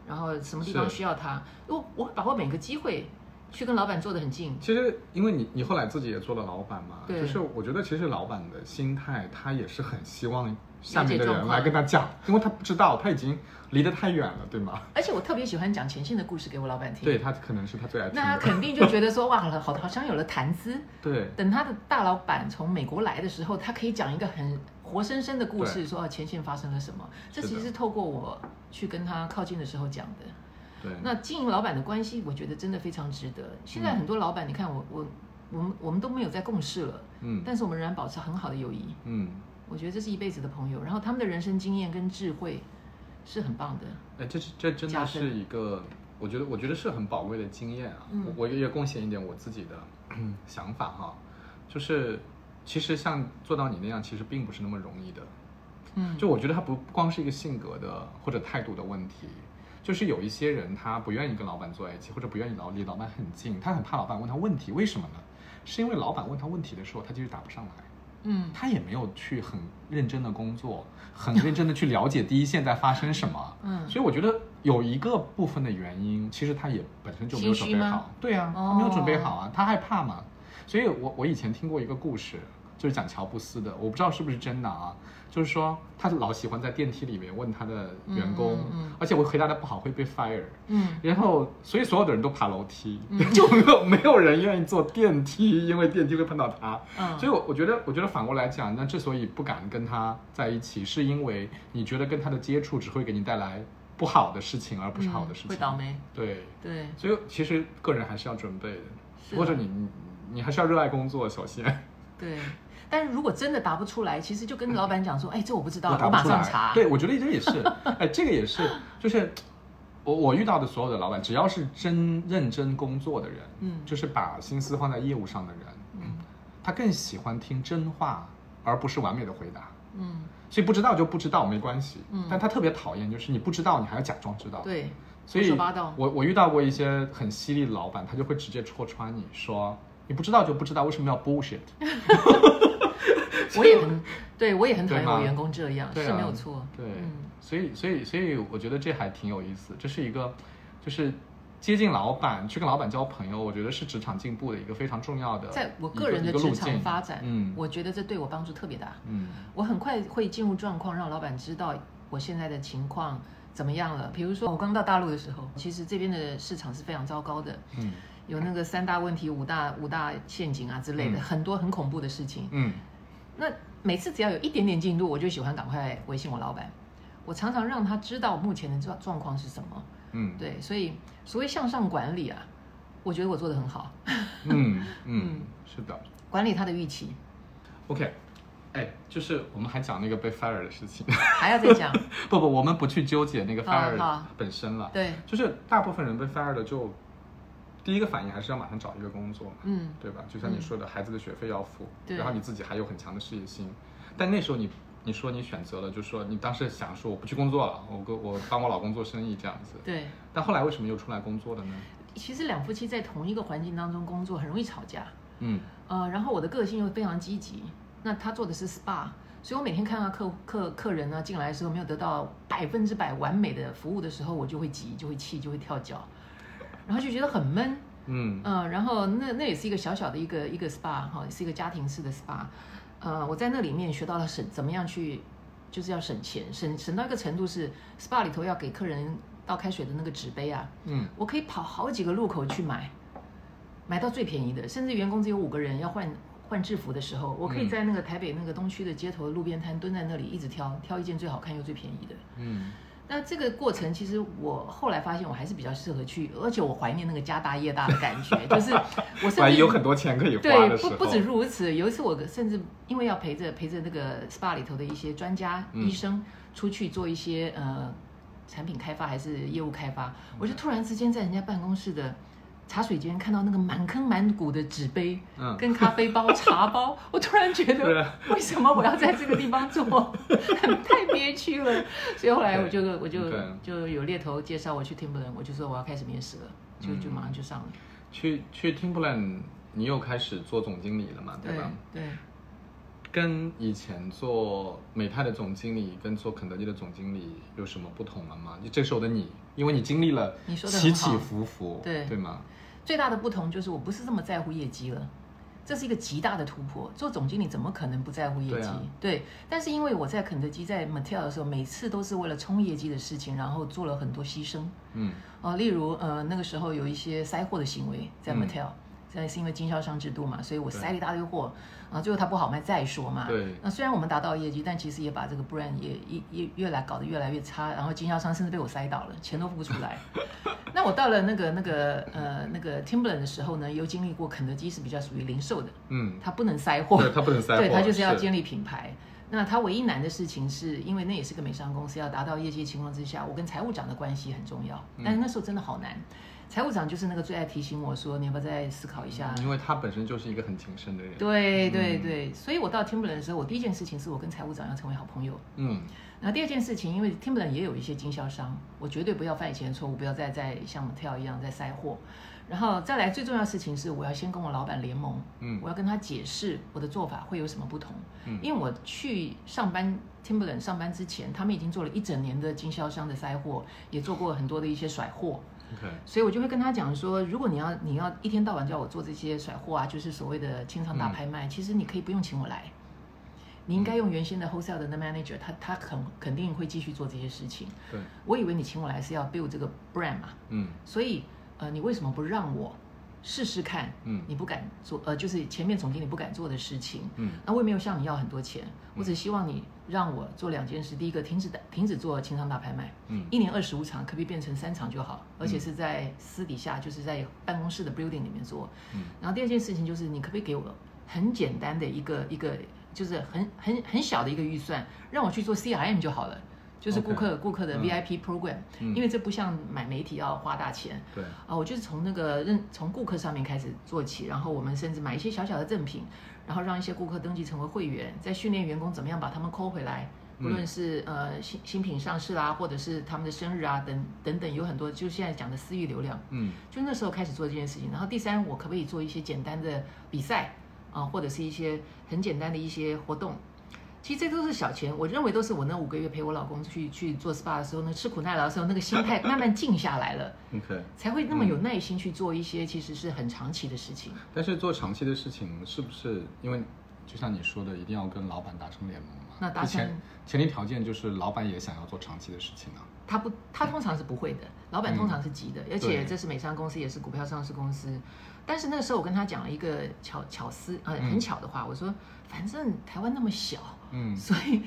[SPEAKER 1] 然后什么地方需要他，我我会把握每个机会去跟老板坐得很近。
[SPEAKER 2] 其实，因为你你后来自己也做了老板嘛，
[SPEAKER 1] 对
[SPEAKER 2] 就是我觉得其实老板的心态，他也是很希望下面的人来跟他讲，因为他不知道，他已经离得太远了，对吗？
[SPEAKER 1] 而且我特别喜欢讲前线的故事给我老板听。
[SPEAKER 2] 对，他可能是他最爱听
[SPEAKER 1] 那他。肯定就觉得说哇，好好好像有了谈资。
[SPEAKER 2] 对
[SPEAKER 1] 等他的大老板从美国来的时候，他可以讲一个很活生生的故事，说哦前线发生了什么。这其实是透过我去跟他靠近的时候讲的。
[SPEAKER 2] 对，
[SPEAKER 1] 那经营老板的关系，我觉得真的非常值得。现在很多老板，你看我我我们我们都没有在共事了，
[SPEAKER 2] 嗯
[SPEAKER 1] 但是我们仍然保持很好的友谊。
[SPEAKER 2] 嗯，
[SPEAKER 1] 我觉得这是一辈子的朋友，然后他们的人生经验跟智慧是很棒的。
[SPEAKER 2] 哎，这是这真的是一个，我觉得我觉得是很宝贵的经验啊。
[SPEAKER 1] 嗯
[SPEAKER 2] 我我也贡献一点我自己的嗯 想法哈，就是其实像做到你那样，其实并不是那么容易的。
[SPEAKER 1] 嗯，
[SPEAKER 2] 就我觉得他不不光是一个性格的或者态度的问题，就是有一些人他不愿意跟老板坐在一起，或者不愿意老离老板很近，他很怕老板问他问题，为什么呢？是因为老板问他问题的时候，他就是答不上来。
[SPEAKER 1] 嗯
[SPEAKER 2] 他也没有去很认真的工作，很认真的去了解第一线在发生什么。
[SPEAKER 1] 嗯
[SPEAKER 2] 所以我觉得有一个部分的原因，其实他也本身就没有准备好。对啊，
[SPEAKER 1] 哦
[SPEAKER 2] 他没有准备好啊，他害怕嘛。所以我我以前听过一个故事，就是讲乔布斯的，我不知道是不是真的啊。就是说，他老喜欢在电梯里面问他的员工，而且我回答的不好会被 fire。
[SPEAKER 1] 嗯
[SPEAKER 2] 然后，所以所有的人都爬楼梯，就没有没有人愿意坐电梯，因为电梯会碰到他。
[SPEAKER 1] 嗯
[SPEAKER 2] 所以我，我觉得，我觉得反过来讲，那之所以不敢跟他在一起，是因为你觉得跟他的接触只会给你带来不好的事情，而不是好的事情。
[SPEAKER 1] 嗯会倒霉。
[SPEAKER 2] 对，
[SPEAKER 1] 对，
[SPEAKER 2] 所以其实个人还是要准备的，
[SPEAKER 1] 是
[SPEAKER 2] 或者你你你还是要热爱工作，首先。
[SPEAKER 1] 对，但是如果真的答不出来，其实就跟老板讲说，哎，这我不知道，我马上查。
[SPEAKER 2] 对，我觉得这也是，哎，这个也是，就是我我遇到的所有的老板，只要是真认真工作的人，
[SPEAKER 1] 嗯。
[SPEAKER 2] 就是把心思放在业务上的人，
[SPEAKER 1] 嗯。
[SPEAKER 2] 他更喜欢听真话，而不是完美的回答。
[SPEAKER 1] 嗯，
[SPEAKER 2] 所以不知道就不知道没关系，
[SPEAKER 1] 嗯。
[SPEAKER 2] 但他特别讨厌就是你不知道你还要假装知道，，
[SPEAKER 1] 对，
[SPEAKER 2] 所以我我遇到过一些很犀利的老板，他就会直接戳穿你说你不知道就不知道，为什么要 bullshit？
[SPEAKER 1] 我也很，对我也很讨厌我员工这样，
[SPEAKER 2] 啊
[SPEAKER 1] 是没有错。
[SPEAKER 2] 对，
[SPEAKER 1] 嗯
[SPEAKER 2] 所以所以所以我觉得这还挺有意思，这是一个就是接近老板，去跟老板交朋友，我觉得是职场进步的一个非常重要的，
[SPEAKER 1] 在我个人的职场发展，
[SPEAKER 2] 嗯
[SPEAKER 1] 我觉得这对我帮助特别大。
[SPEAKER 2] 嗯
[SPEAKER 1] 我很快会进入状况，让老板知道我现在的情况怎么样了。比如说我刚到大陆的时候，其实这边的市场是非常糟糕的，
[SPEAKER 2] 嗯
[SPEAKER 1] 有那个三大问题、五大五大陷阱啊之类的，
[SPEAKER 2] 嗯
[SPEAKER 1] 很多很恐怖的事情。
[SPEAKER 2] 嗯
[SPEAKER 1] 那每次只要有一点点进度，我就喜欢赶快微信我老板。我常常让他知道目前的状状况是什么。
[SPEAKER 2] 嗯
[SPEAKER 1] 对，所以所谓向上管理啊，我觉得我做的很好，
[SPEAKER 2] 嗯 嗯，是的
[SPEAKER 1] 管理他的预期。
[SPEAKER 2] ，OK。哎，就是我们还讲那个被 fire 的事情，
[SPEAKER 1] 还要再讲，
[SPEAKER 2] 不不，我们不去纠结那个 fire
[SPEAKER 1] 好
[SPEAKER 2] 本身了。
[SPEAKER 1] 对，
[SPEAKER 2] 就是大部分人被 fire 的就，第一个反应还是要马上找一个工作嘛，
[SPEAKER 1] 嗯
[SPEAKER 2] 对吧？就像你说的，孩子的学费要付，然后你自己还有很强的事业心，但那时候你你说你选择了，就说你当时想说我不去工作了，我跟我帮我老公做生意这样子，
[SPEAKER 1] 对。
[SPEAKER 2] 但后来为什么又出来工作了呢？
[SPEAKER 1] 其实两夫妻在同一个环境当中工作，很容易吵架。
[SPEAKER 2] 嗯
[SPEAKER 1] 呃，然后我的个性又非常积极，那他做的是 SPA，所以我每天看到客客客人呢进来的时候没有得到百分之百完美的服务的时候，我就会急，就会气，就会跳脚，然后就觉得很闷。
[SPEAKER 2] 嗯
[SPEAKER 1] 嗯、然后那那也是一个小小的一个一个 SPA 哈，是一个家庭式的 SPA。呃，我在那里面学到了省怎么样去，就是要省钱，省省到一个程度是 SPA 里头要给客人倒开水的那个纸杯啊，
[SPEAKER 2] 嗯
[SPEAKER 1] 我可以跑好几个路口去买，买到最便宜的，甚至员工只有五个人要换换制服的时候，我可以
[SPEAKER 2] 嗯
[SPEAKER 1] 在那个台北那个东区的街头路边摊蹲在那里一直挑挑一件最好看又最便宜的。
[SPEAKER 2] 嗯
[SPEAKER 1] 那这个过程，其实我后来发现我还是比较适合去，而且我怀念那个家大业大的感觉，就是我甚 至
[SPEAKER 2] 有很多钱可以花
[SPEAKER 1] 对不不止如此，有一次我甚至因为要陪着陪着那个 SPA 里头的一些专家、
[SPEAKER 2] 嗯
[SPEAKER 1] 医生出去做一些呃产品开发还是业务开发，我就突然之间在人家办公室的茶水间看到那个满坑满谷的纸杯，
[SPEAKER 2] 嗯
[SPEAKER 1] 跟咖啡包、茶包，我突然觉得为什么我要在这个地方做，太憋屈了。所以后来我就我就就有猎头介绍我去 Timberland，我就说我要开始面试了，就就马上就上了。
[SPEAKER 2] 去去 Timberland，你又开始做总经理了嘛，对
[SPEAKER 1] 对
[SPEAKER 2] 吧？
[SPEAKER 1] 对。
[SPEAKER 2] 跟以前做美泰的总经理跟做肯德基的总经理有什么不同了吗？就这时候的你，因为你经历了起起伏伏，
[SPEAKER 1] 对
[SPEAKER 2] 对吗？
[SPEAKER 1] 最大的不同就是我不是这么在乎业绩了。这是一个极大的突破。做总经理怎么可能不在乎业绩？
[SPEAKER 2] 对啊
[SPEAKER 1] 对，但是因为我在肯德基在 Mattel 的时候，每次都是为了冲业绩的事情，然后做了很多牺牲。
[SPEAKER 2] 嗯
[SPEAKER 1] 哦，例如呃那个时候有一些塞货的行为在
[SPEAKER 2] 嗯
[SPEAKER 1] Mattel，、现在是因为经销商制度嘛，所以我塞了一大堆货，啊，最后它不好卖再说嘛。
[SPEAKER 2] 对
[SPEAKER 1] 那虽然我们达到业绩，但其实也把这个 brand 也也也越来搞得越来越差，然后经销商甚至被我塞倒了，钱都付不出来。那我到了那个那个呃那个 Timberland 的时候呢，又经历过肯德基是比较属于零售的，
[SPEAKER 2] 嗯，
[SPEAKER 1] 它不能塞货，
[SPEAKER 2] 对，它不能塞货，
[SPEAKER 1] 对，它就是要建立品牌。那它唯一难的事情是，因为那也是个美商公司，要达到业绩情况之下，我跟财务长的关系很重要。
[SPEAKER 2] 嗯
[SPEAKER 1] 但是那时候真的好难，财务长就是那个最爱提醒我说，你要不要再思考一下？
[SPEAKER 2] 因为他本身就是一个很谨慎的人。
[SPEAKER 1] 对对
[SPEAKER 2] 嗯
[SPEAKER 1] 对，所以我到 Timberland 的时候，我第一件事情是我跟财务长要成为好朋友。
[SPEAKER 2] 嗯
[SPEAKER 1] 然后第二件事情，因为 Timberland 也有一些经销商，我绝对不要犯以前的错误，不要再再像 Mattel 一样再塞货。然后再来最重要的事情是，我要先跟我老板联盟，
[SPEAKER 2] 嗯
[SPEAKER 1] 我要跟他解释我的做法会有什么不同。
[SPEAKER 2] 嗯
[SPEAKER 1] 因为我去上班 Timberland 上班之前，他们已经做了一整年的经销商的塞货，也做过很多的一些甩货。
[SPEAKER 2] ，OK，
[SPEAKER 1] 所以我就会跟他讲说，如果你要你要一天到晚叫我做这些甩货啊，就是所谓的清仓大拍卖，其实你可以不用请我来，你应该用原先的 wholesale 的那 manager，他他肯肯定会继续做这些事情。
[SPEAKER 2] 对，
[SPEAKER 1] 我以为你请我来是要 build 这个 brand 嘛，
[SPEAKER 2] 嗯
[SPEAKER 1] 所以呃，你为什么不让我试试看？
[SPEAKER 2] 嗯
[SPEAKER 1] 你不敢做，呃，就是前面总经理不敢做的事情。
[SPEAKER 2] 嗯
[SPEAKER 1] 那我也没有向你要很多钱，我只希望你让我做两件事。第一个，停止停止做清仓大拍卖，
[SPEAKER 2] 嗯
[SPEAKER 1] 一年二十五场，可不可以变成三场就好？而且是在私底下，就是在办公室的 building 里面做。
[SPEAKER 2] 嗯
[SPEAKER 1] 然后第二件事情就是，你可不可以给我很简单的一个一个，就是很很很小的一个预算，让我去做 CRM 就好了。就是顾客顾客的
[SPEAKER 2] 嗯。
[SPEAKER 1] VIP program，、
[SPEAKER 2] 嗯。
[SPEAKER 1] 因为这不像买媒体要花大钱，
[SPEAKER 2] 对，
[SPEAKER 1] 啊，我就是从那个认从顾客上面开始做起，然后我们甚至买一些小小的赠品，然后让一些顾客登记成为会员，再训练员工怎么样把他们抠回来，不论是、呃新新品上市啦，或者是他们的生日啊等等等，有很多就现在讲的私域流量，
[SPEAKER 2] 嗯。
[SPEAKER 1] 就那时候开始做这件事情。然后第三，我可不可以做一些简单的比赛啊，或者是一些很简单的一些活动？其实这都是小钱，我认为都是我那五个月陪我老公去去做 SPA 的时候，那吃苦耐劳的时候，那个心态 慢慢静下来了。
[SPEAKER 2] ，OK。
[SPEAKER 1] 才会那么有耐心去做一些其实是很长期的事情。
[SPEAKER 2] 但是做长期的事情，是不是因为就像你说的，一定要跟老板达成联盟嘛？
[SPEAKER 1] 那达成
[SPEAKER 2] 前前提条件就是老板也想要做长期的事情啊。
[SPEAKER 1] 他不，他通常是不会的，老板通常是急的，而且
[SPEAKER 2] 对
[SPEAKER 1] 这是美商公司，也是股票上市公司。但是那个时候我跟他讲了一个巧巧思，呃，
[SPEAKER 2] 嗯
[SPEAKER 1] 很巧的话，我说，反正台湾那么小，
[SPEAKER 2] 嗯。
[SPEAKER 1] 所以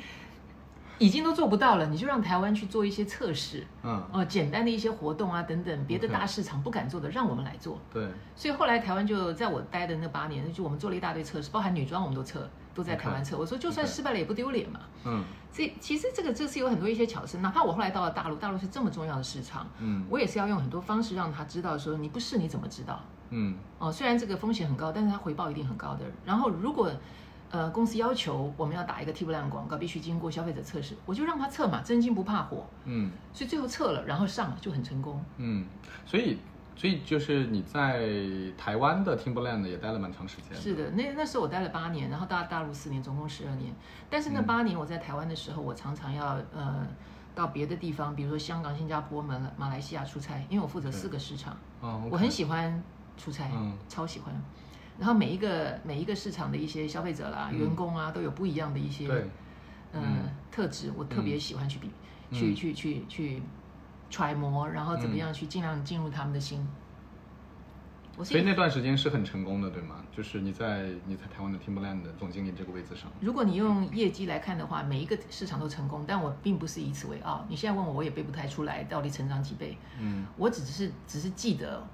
[SPEAKER 1] 已经都做不到了，你就让台湾去做一些测试，
[SPEAKER 2] 嗯，
[SPEAKER 1] 哦、简单的一些活动啊等等，别的大市场不敢做的，让我们来做。
[SPEAKER 2] 对，
[SPEAKER 1] 所以后来台湾就在我待的那八年，就我们做了一大堆测试，包含女装我们都测，都在台湾测。我说就算失败了也不丢脸嘛。
[SPEAKER 2] 嗯。
[SPEAKER 1] 这其实这个这是有很多一些巧思，哪怕我后来到了大陆，大陆是这么重要的市场，
[SPEAKER 2] 嗯。
[SPEAKER 1] 我也是要用很多方式让他知道说你不试你怎么知道？
[SPEAKER 2] 嗯
[SPEAKER 1] 哦，虽然这个风险很高，但是它回报一定很高的。然后如果呃公司要求我们要打一个 T 不烂广告，必须经过消费者测试，我就让他测嘛，真金不怕火，
[SPEAKER 2] 嗯
[SPEAKER 1] 所以最后测了，然后上了就很成功。
[SPEAKER 2] 嗯，所以所以就是你在台湾的 Timberland 也待了蛮长时间。
[SPEAKER 1] 是的，那那时候我待了八年，然后到大陆四年，总共十二年。但是那
[SPEAKER 2] 嗯
[SPEAKER 1] 八年我在台湾的时候，我常常要呃到别的地方，比如说香港、新加坡、马来马来西亚出差，因为我负责四个市场，
[SPEAKER 2] 哦
[SPEAKER 1] 我很喜欢出差，
[SPEAKER 2] 嗯
[SPEAKER 1] 超喜欢。然后每一个每一个市场的一些消费者啦、
[SPEAKER 2] 嗯
[SPEAKER 1] 员工啊，都有不一样的一些
[SPEAKER 2] 嗯
[SPEAKER 1] 特质，我特别喜欢去比、
[SPEAKER 2] 嗯
[SPEAKER 1] 去去去去揣摩，然后怎么样去尽量进入他们的心。我
[SPEAKER 2] 所以那段时间是很成功的，对吗？就是你在你在台湾的 Timberland 的总经理这个位置上。
[SPEAKER 1] 如果你用业绩来看的话，每一个市场都成功，但我并不是以此为傲。你现在问我，我也背不太出来到底成长几倍。
[SPEAKER 2] 嗯
[SPEAKER 1] 我只是只是记得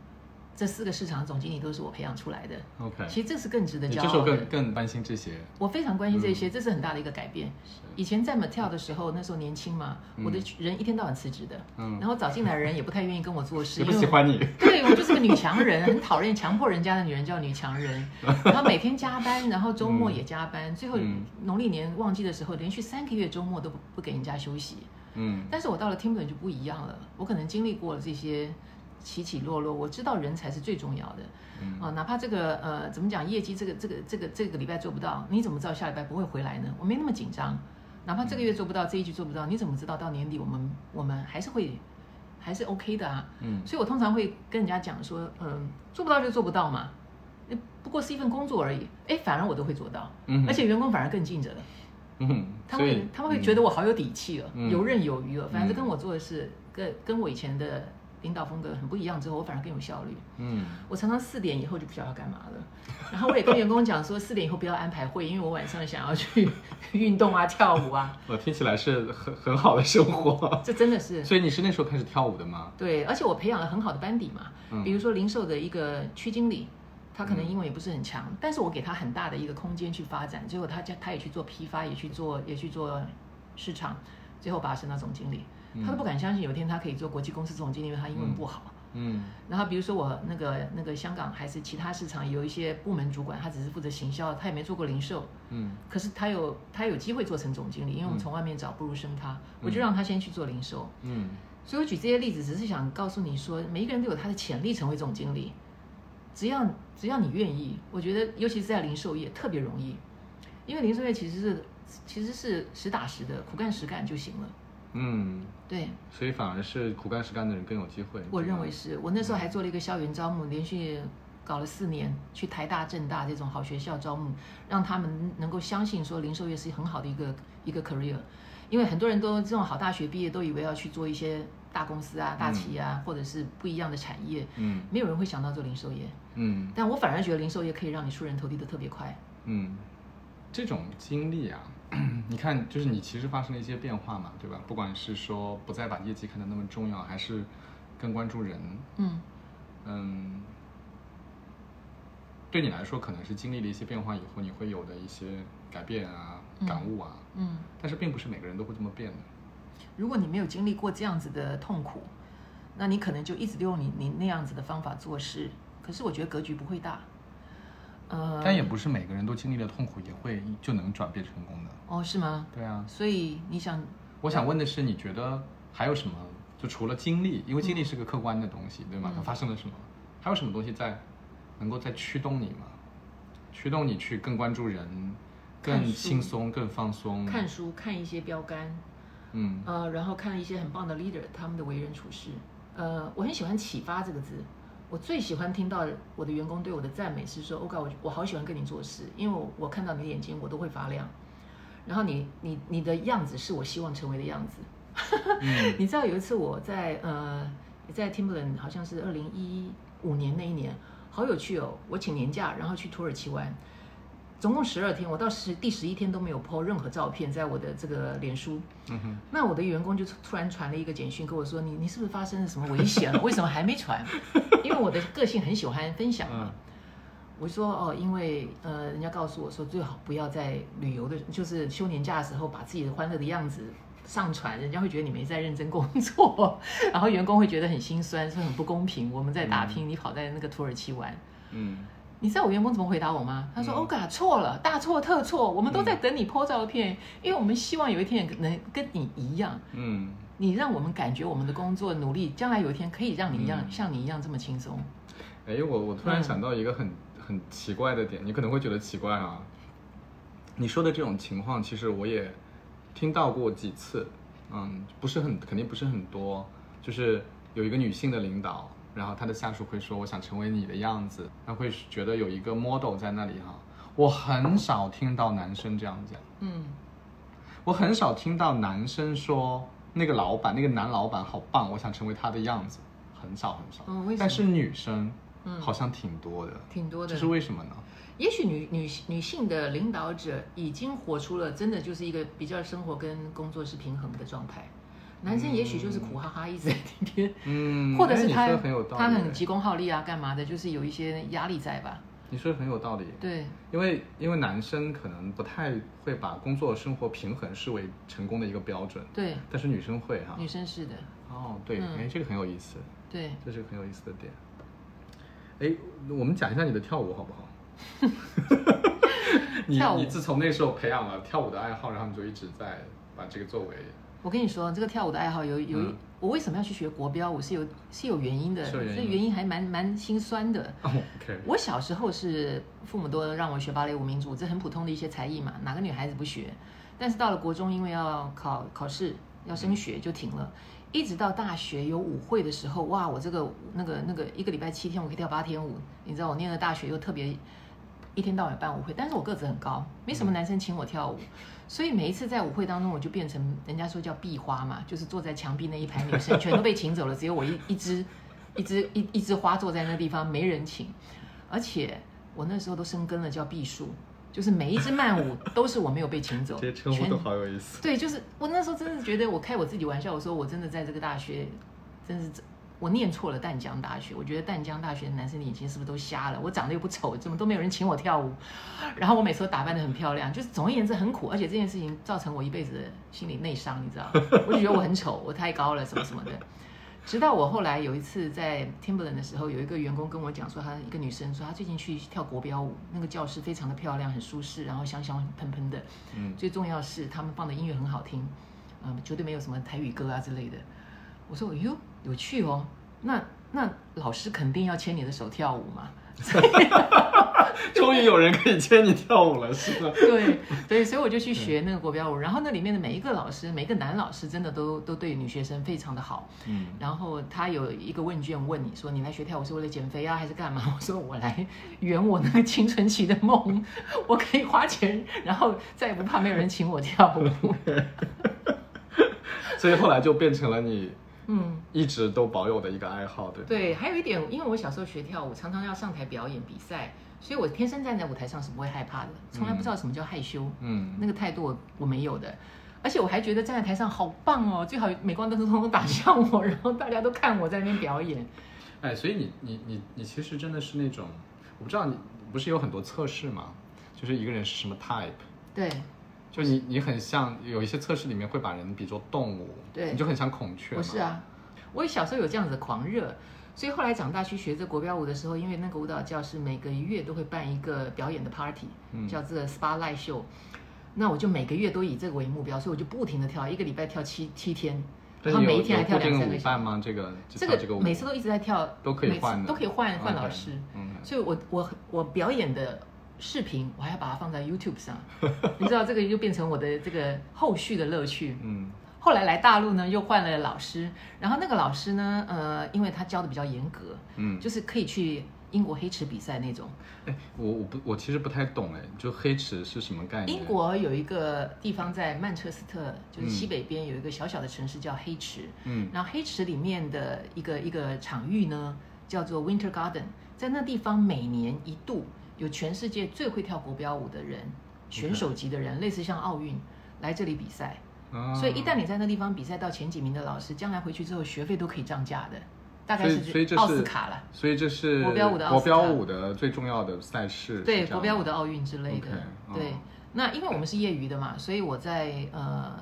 [SPEAKER 1] 这四个市场的总经理都是我培养出来的。
[SPEAKER 2] ，OK。
[SPEAKER 1] 其实这是更值得骄傲的。
[SPEAKER 2] 更更关心这些。
[SPEAKER 1] 我非常关心这些，这是很大的一个改变。以前在 Mattel 的时候，那时候年轻嘛，我的人一天到晚辞职的，
[SPEAKER 2] 嗯
[SPEAKER 1] 然后找进来的人也不太愿意跟我做事，
[SPEAKER 2] 也不
[SPEAKER 1] 因为
[SPEAKER 2] 喜欢你。
[SPEAKER 1] 对我就是个女强人，很讨厌强迫人家的女人叫女强人，然后每天加班，然后周末也加班，最后
[SPEAKER 2] 嗯
[SPEAKER 1] 农历年旺季的时候，连续三个月周末都不不给人家休息。
[SPEAKER 2] 嗯
[SPEAKER 1] 但是我到了 Timberland 就不一样了，我可能经历过了这些起起落落，我知道人才是最重要的。
[SPEAKER 2] 嗯
[SPEAKER 1] 啊，哪怕这个呃怎么讲，业绩这个这个这个这个礼拜做不到，你怎么知道下礼拜不会回来呢？我没那么紧张。哪怕这个月做不到，这一季做不到，你怎么知道到年底我们我们还是会还是 OK 的啊。
[SPEAKER 2] 嗯
[SPEAKER 1] 所以我通常会跟人家讲说，嗯，做不到就做不到嘛，呃不过是一份工作而已。哎，反而我都会做到，
[SPEAKER 2] 嗯
[SPEAKER 1] 而且员工反而更尽责了，
[SPEAKER 2] 嗯，
[SPEAKER 1] 他们他们会觉得我好有底气了，
[SPEAKER 2] 嗯
[SPEAKER 1] 游刃有余了。反正
[SPEAKER 2] 嗯
[SPEAKER 1] 跟我做的事跟跟我以前的领导风格很不一样之后，我反而更有效率。
[SPEAKER 2] 嗯。
[SPEAKER 1] 我常常四点以后就不晓得要干嘛了，然后我也跟员工讲说，四点以后不要安排会，因为我晚上想要去运动啊、跳舞啊，
[SPEAKER 2] 我听起来是很很好的生活。
[SPEAKER 1] 这真的是。
[SPEAKER 2] 所以你是那时候开始跳舞的吗？
[SPEAKER 1] 对，而且我培养了很好的班底嘛，
[SPEAKER 2] 嗯。
[SPEAKER 1] 比如说零售的一个区经理，他可能英文也不是很强，但是我给他很大的一个空间去发展，最后他家他也去做批发，也去做也去做市场，最后把他升到总经理，他都不敢相信有一天他可以做国际公司总经理，因为他英文不好。
[SPEAKER 2] 嗯。
[SPEAKER 1] 然后比如说我那个那个香港还是其他市场有一些部门主管，他只是负责行销，他也没做过零售，
[SPEAKER 2] 嗯。
[SPEAKER 1] 可是他有他有机会做成总经理，因为我们从外面找不如升他，我就让他先去做零售。
[SPEAKER 2] 嗯。
[SPEAKER 1] 所以我举这些例子，只是想告诉你说，每一个人都有他的潜力成为总经理，只要只要你愿意，我觉得尤其是在零售业特别容易，因为零售业其实是其实是实打实的，苦干实干就行了。
[SPEAKER 2] 嗯，
[SPEAKER 1] 对，
[SPEAKER 2] 所以反而是苦干实干的人更有机会。
[SPEAKER 1] 我认为是。我那时候还做了一个校园招募，连续搞了四年，去台大、政大这种好学校招募，让他们能够相信说零售业是很好的一个一个 career，因为很多人都这种好大学毕业都以为要去做一些大公司啊、大企业啊，或者是不一样的产业，
[SPEAKER 2] 嗯。
[SPEAKER 1] 没有人会想到做零售业，
[SPEAKER 2] 嗯。
[SPEAKER 1] 但我反而觉得零售业可以让你出人头地的特别快。
[SPEAKER 2] 嗯，这种经历啊，你看，就是你其实发生了一些变化嘛，对吧？不管是说不再把业绩看得那么重要，还是更关注人，
[SPEAKER 1] 嗯
[SPEAKER 2] 嗯，对你来说可能是经历了一些变化以后你会有的一些改变啊、
[SPEAKER 1] 嗯
[SPEAKER 2] 感悟啊，
[SPEAKER 1] 嗯，
[SPEAKER 2] 但是并不是每个人都会这么变的。
[SPEAKER 1] 如果你没有经历过这样子的痛苦，那你可能就一直用你你那样子的方法做事。可是我觉得格局不会大。呃，
[SPEAKER 2] 但也不是每个人都经历了痛苦也会就能转变成功的。
[SPEAKER 1] 哦，是吗？
[SPEAKER 2] 对啊，
[SPEAKER 1] 所以你想，
[SPEAKER 2] 我想问的是，你觉得还有什么？就除了经历，因为经历是个客观的东西，对吗？
[SPEAKER 1] 嗯
[SPEAKER 2] 它发生了什么？还有什么东西在能够在驱动你吗？驱动你去更关注人，更轻松、更放松。
[SPEAKER 1] 看书看一些标杆，
[SPEAKER 2] 嗯
[SPEAKER 1] 呃，然后看一些很棒的 leader 他们的为人处事。呃，我很喜欢“启发”这个字，我最喜欢听到我的员工对我的赞美是说：“欧嘎，我我好喜欢跟你做事，因为我我看到你的眼睛，我都会发亮。然后你你你的样子是我希望成为的样子。
[SPEAKER 2] 嗯
[SPEAKER 1] 你知道有一次我在呃在 Timberland 好像是二零一五年那一年，好有趣哦！我请年假，然后去土耳其玩，总共十二天，我到十第十一天都没有 po 任何照片在我的这个脸书。
[SPEAKER 2] 嗯哼
[SPEAKER 1] 那我的员工就突然传了一个简讯跟我说：“你你是不是发生了什么危险了？为什么还没传？”因为我的个性很喜欢分享嘛。
[SPEAKER 2] 嗯
[SPEAKER 1] 我说哦，因为呃，人家告诉我说最好不要在旅游的，就是休年假的时候把自己的欢乐的样子上传，人家会觉得你没在认真工作，然后员工会觉得很心酸，说很不公平。我们在打拼，你跑在那个土耳其玩。
[SPEAKER 2] 嗯
[SPEAKER 1] 你知道我员工怎么回答我吗？他说：“
[SPEAKER 2] 嗯
[SPEAKER 1] 欧嘎，错了，大错特错，我们都在等你 po 照片，因为我们希望有一天能跟你一样，
[SPEAKER 2] 嗯，
[SPEAKER 1] 你让我们感觉我们的工作努力，将来有一天可以让你一样、
[SPEAKER 2] 嗯
[SPEAKER 1] 像你一样这么轻松。
[SPEAKER 2] 哎，我我突然
[SPEAKER 1] 嗯
[SPEAKER 2] 想到一个很、很奇怪的点，你可能会觉得奇怪啊。你说的这种情况，其实我也听到过几次，嗯，不是很肯定不是很多，就是有一个女性的领导，然后他的下属会说我想成为你的样子，他会觉得有一个 model 在那里哈。我很少听到男生这样讲，
[SPEAKER 1] 嗯
[SPEAKER 2] 我很少听到男生说那个老板那个男老板好棒，我想成为他的样子，很少很少。但是女生，
[SPEAKER 1] 嗯
[SPEAKER 2] 好像挺多的。
[SPEAKER 1] 挺多的
[SPEAKER 2] 这是为什么呢？
[SPEAKER 1] 也许女女女性的领导者已经活出了真的就是一个比较生活跟工作是平衡的状态，男生也许就是苦哈哈一直在天天，
[SPEAKER 2] 嗯，
[SPEAKER 1] 或者是他
[SPEAKER 2] 很有道理，
[SPEAKER 1] 他很急功好利啊，干嘛的，就是有一些压力在吧？
[SPEAKER 2] 你说的很有道理。
[SPEAKER 1] 对，
[SPEAKER 2] 因为因为男生可能不太会把工作生活平衡视为成功的一个标准，
[SPEAKER 1] 对，
[SPEAKER 2] 但是女生会哈。
[SPEAKER 1] 女生是的，
[SPEAKER 2] 哦，对，
[SPEAKER 1] 嗯
[SPEAKER 2] 哎，这个很有意思，
[SPEAKER 1] 对。
[SPEAKER 2] 这是个很有意思的点。哎，我们讲一下你的跳舞好不好？你你自从那时候培养了跳舞的爱好，然后你就一直在把这个作为
[SPEAKER 1] 我跟你说，这个跳舞的爱好有有，
[SPEAKER 2] 嗯
[SPEAKER 1] 我为什么要去学国标舞是有是有原因的，这原因还蛮蛮心酸的。我小时候是父母都让我学芭蕾舞民族，这很普通的一些才艺嘛，哪个女孩子不学？但是到了国中，因为要考考试要升学，就停了。一直到大学有舞会的时候，哇，我这个那个那个一个礼拜七天，我可以跳八天舞。你知道我念了大学又特别一天到晚办舞会，但是我个子很高，没什么男生请我跳舞，所以每一次在舞会当中，我就变成人家说叫壁花嘛，就是坐在墙壁那一排女生 全都被请走了，只有我一一只一只一一枝花坐在那地方没人请，而且我那时候都生根了，叫避树。就是每一支慢舞都是我没有被请走，
[SPEAKER 2] 这些称呼
[SPEAKER 1] 全
[SPEAKER 2] 都好有意思。
[SPEAKER 1] 对，就是我那时候真的觉得我开我自己玩笑，我说我真的在这个大学，真是我念错了淡江大学。我觉得淡江大学的男生的眼睛是不是都瞎了？我长得又不丑，怎么都没有人请我跳舞？然后我每次都打扮得很漂亮，就是总而言之很苦，而且这件事情造成我一辈子的心理内伤，你知道？我就觉得我很丑，我太高了，什么什么的。直到我后来有一次在 Timberland 的时候，有一个员工跟我讲说，她一个女生说她最近去跳国标舞，那个教室非常的漂亮，很舒适，然后香香喷喷的。
[SPEAKER 2] 嗯，
[SPEAKER 1] 最重要是他们放的音乐很好听，嗯，绝对没有什么台语歌啊之类的。我说，哎呦，有趣哦，那那老师肯定要牵你的手跳舞嘛。
[SPEAKER 2] 终于有人可以牵你跳舞了，是吧？
[SPEAKER 1] 对对，所以我就去学那个国标舞，然后那里面的每一个老师，每一个男老师真的都都对女学生非常的好。
[SPEAKER 2] 嗯，
[SPEAKER 1] 然后他有一个问卷问你说，你来学跳舞是为了减肥啊，还是干嘛？我说我来圆我那个青春期的梦，我可以花钱，然后再也不怕没有人请我跳舞。
[SPEAKER 2] 所以后来就变成了你
[SPEAKER 1] 嗯，
[SPEAKER 2] 一直都保有的一个爱好，对？
[SPEAKER 1] 对，还有一点，因为我小时候学跳舞，常常要上台表演比赛，所以我天生站在舞台上是不会害怕的，从来不知道什么叫害羞。
[SPEAKER 2] 嗯，
[SPEAKER 1] 那个态度我我没有的，而且我还觉得站在台上好棒哦，最好镁光灯都通通打向我，然后大家都看我在那边表演。
[SPEAKER 2] 哎，所以你你你你其实真的是那种，我不知道你不是有很多测试吗？就是一个人是什么 type，
[SPEAKER 1] 对
[SPEAKER 2] 就你你很像有一些测试里面会把人比作动物，
[SPEAKER 1] 对
[SPEAKER 2] 你就很像孔雀嘛。
[SPEAKER 1] 我是啊，我也小时候有这样子的狂热，所以后来长大去学这国标舞的时候，因为那个舞蹈教室每个月都会办一个表演的 party，、
[SPEAKER 2] 嗯
[SPEAKER 1] 叫这个 spotlight show。那我就每个月都以这个为目标，所以我就不停的跳，一个礼拜跳七七天，然后每一天还跳两三个小时。
[SPEAKER 2] 吗？这个
[SPEAKER 1] 这
[SPEAKER 2] 个
[SPEAKER 1] 每次都一直在跳，
[SPEAKER 2] 都可以换的
[SPEAKER 1] 都可以换换老师。
[SPEAKER 2] 嗯，
[SPEAKER 1] 所以我我我表演的视频，我还要把它放在 YouTube 上，你知道这个就变成我的这个后续的乐趣。
[SPEAKER 2] 嗯
[SPEAKER 1] 后来来大陆呢，又换了老师，然后那个老师呢，呃，因为他教的比较严格，
[SPEAKER 2] 嗯，
[SPEAKER 1] 就是可以去英国黑池比赛那种。
[SPEAKER 2] 哎，我我不我其实不太懂哎，就黑池是什么概念？
[SPEAKER 1] 英国有一个地方在曼彻斯特，就是
[SPEAKER 2] 嗯
[SPEAKER 1] 西北边有一个小小的城市叫黑池，
[SPEAKER 2] 嗯
[SPEAKER 1] 然后黑池里面的一个一个场域呢，叫做 Winter Garden，在那地方每年一度有全世界最会跳国标舞的人，选手级的人，类似像奥运来这里比赛。
[SPEAKER 2] 啊
[SPEAKER 1] 所以一旦你在那地方比赛到前几名的老师，将来回去之后学费都可以涨价的，大概
[SPEAKER 2] 是
[SPEAKER 1] 是奥斯卡了。
[SPEAKER 2] 所以这是
[SPEAKER 1] 国标舞的奥
[SPEAKER 2] 国
[SPEAKER 1] 斯卡
[SPEAKER 2] 标舞的最重要的赛事，
[SPEAKER 1] 对国标舞的奥运之类的对
[SPEAKER 2] 哦。
[SPEAKER 1] 那因为我们是业余的嘛，所以我在呃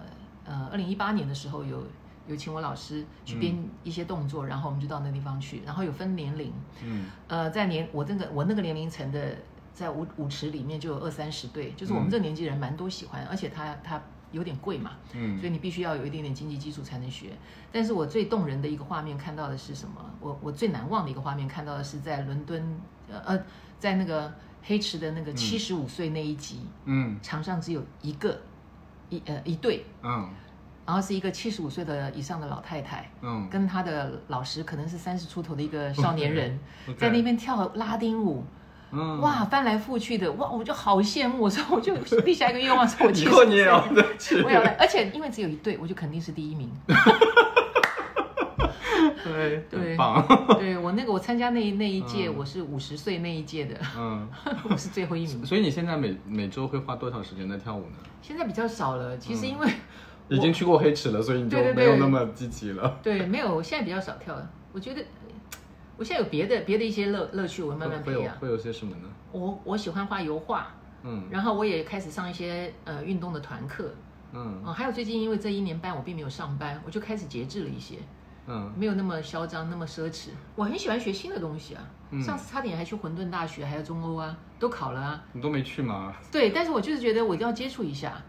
[SPEAKER 1] 呃二零一八年的时候有有请我老师去编一些动作，然后我们就到那地方去，然后有分年龄，
[SPEAKER 2] 嗯。
[SPEAKER 1] 呃，在年我这个我那个年龄层的，在舞舞池里面就有二三十对，就是我们这个年纪人蛮多喜欢，而且它它有点贵嘛，
[SPEAKER 2] 嗯。
[SPEAKER 1] 所以你必须要有一点点经济基础才能学。但是我最动人的一个画面看到的是什么？我我最难忘的一个画面看到的是在伦敦，呃呃，在那个黑池的那个七十五岁那一集，
[SPEAKER 2] 嗯。
[SPEAKER 1] 场上只有一个一呃一对，
[SPEAKER 2] 嗯
[SPEAKER 1] 然后是一个七十五岁的以上的老太太，
[SPEAKER 2] 嗯，
[SPEAKER 1] 跟她的老师可能是三十出头的一个少年人 在那边跳拉丁舞。
[SPEAKER 2] 嗯，
[SPEAKER 1] 哇，翻来覆去的，哇，我就好羡慕，所以我就立下一个愿望，说我七十
[SPEAKER 2] 以后你也要去
[SPEAKER 1] 我也要来，而且因为只有一对，我就肯定是第一名。
[SPEAKER 2] 对
[SPEAKER 1] 对
[SPEAKER 2] 很棒，
[SPEAKER 1] 对我那个我参加那那一届，
[SPEAKER 2] 嗯
[SPEAKER 1] 我是五十岁那一届的，
[SPEAKER 2] 嗯，
[SPEAKER 1] 我是最后一名。
[SPEAKER 2] 所以你现在每每周会花多少时间在跳舞呢？
[SPEAKER 1] 现在比较少了，其实因为我
[SPEAKER 2] 已经去过黑池了，所以你就没有那么积极了。
[SPEAKER 1] 对没有，我现在比较少跳了。我觉得我现在有别的别的一些乐乐趣，我慢慢培养。
[SPEAKER 2] 会有些什么呢？
[SPEAKER 1] 我我喜欢画油画，
[SPEAKER 2] 嗯
[SPEAKER 1] 然后我也开始上一些呃运动的团课。
[SPEAKER 2] 嗯
[SPEAKER 1] 哦，还有最近因为这一年半我并没有上班，我就开始节制了一些。
[SPEAKER 2] 嗯
[SPEAKER 1] 没有那么嚣张，那么奢侈。我很喜欢学新的东西啊，
[SPEAKER 2] 嗯
[SPEAKER 1] 上次差点还去混沌大学，还有中欧啊，都考了啊。
[SPEAKER 2] 你都没去吗？
[SPEAKER 1] 对，但是我就是觉得我一定要接触一下。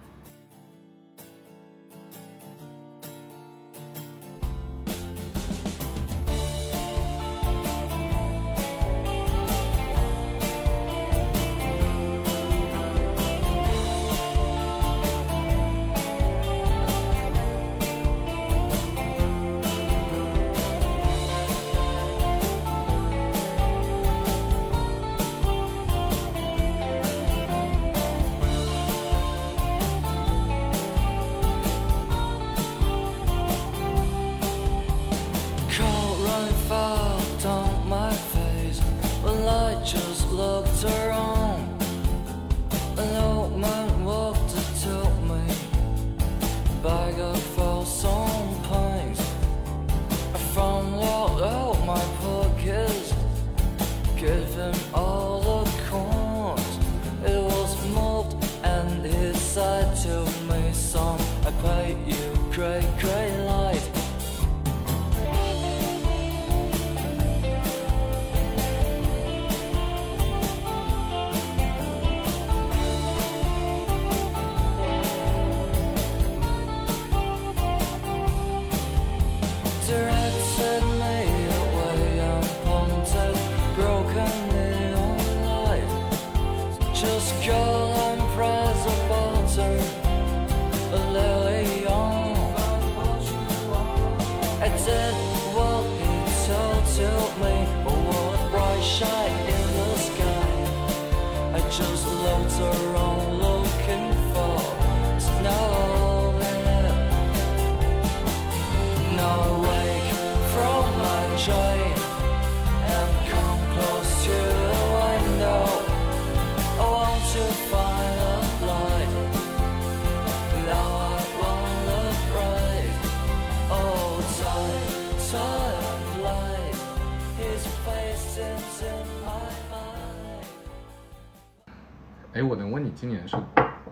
[SPEAKER 2] 今年是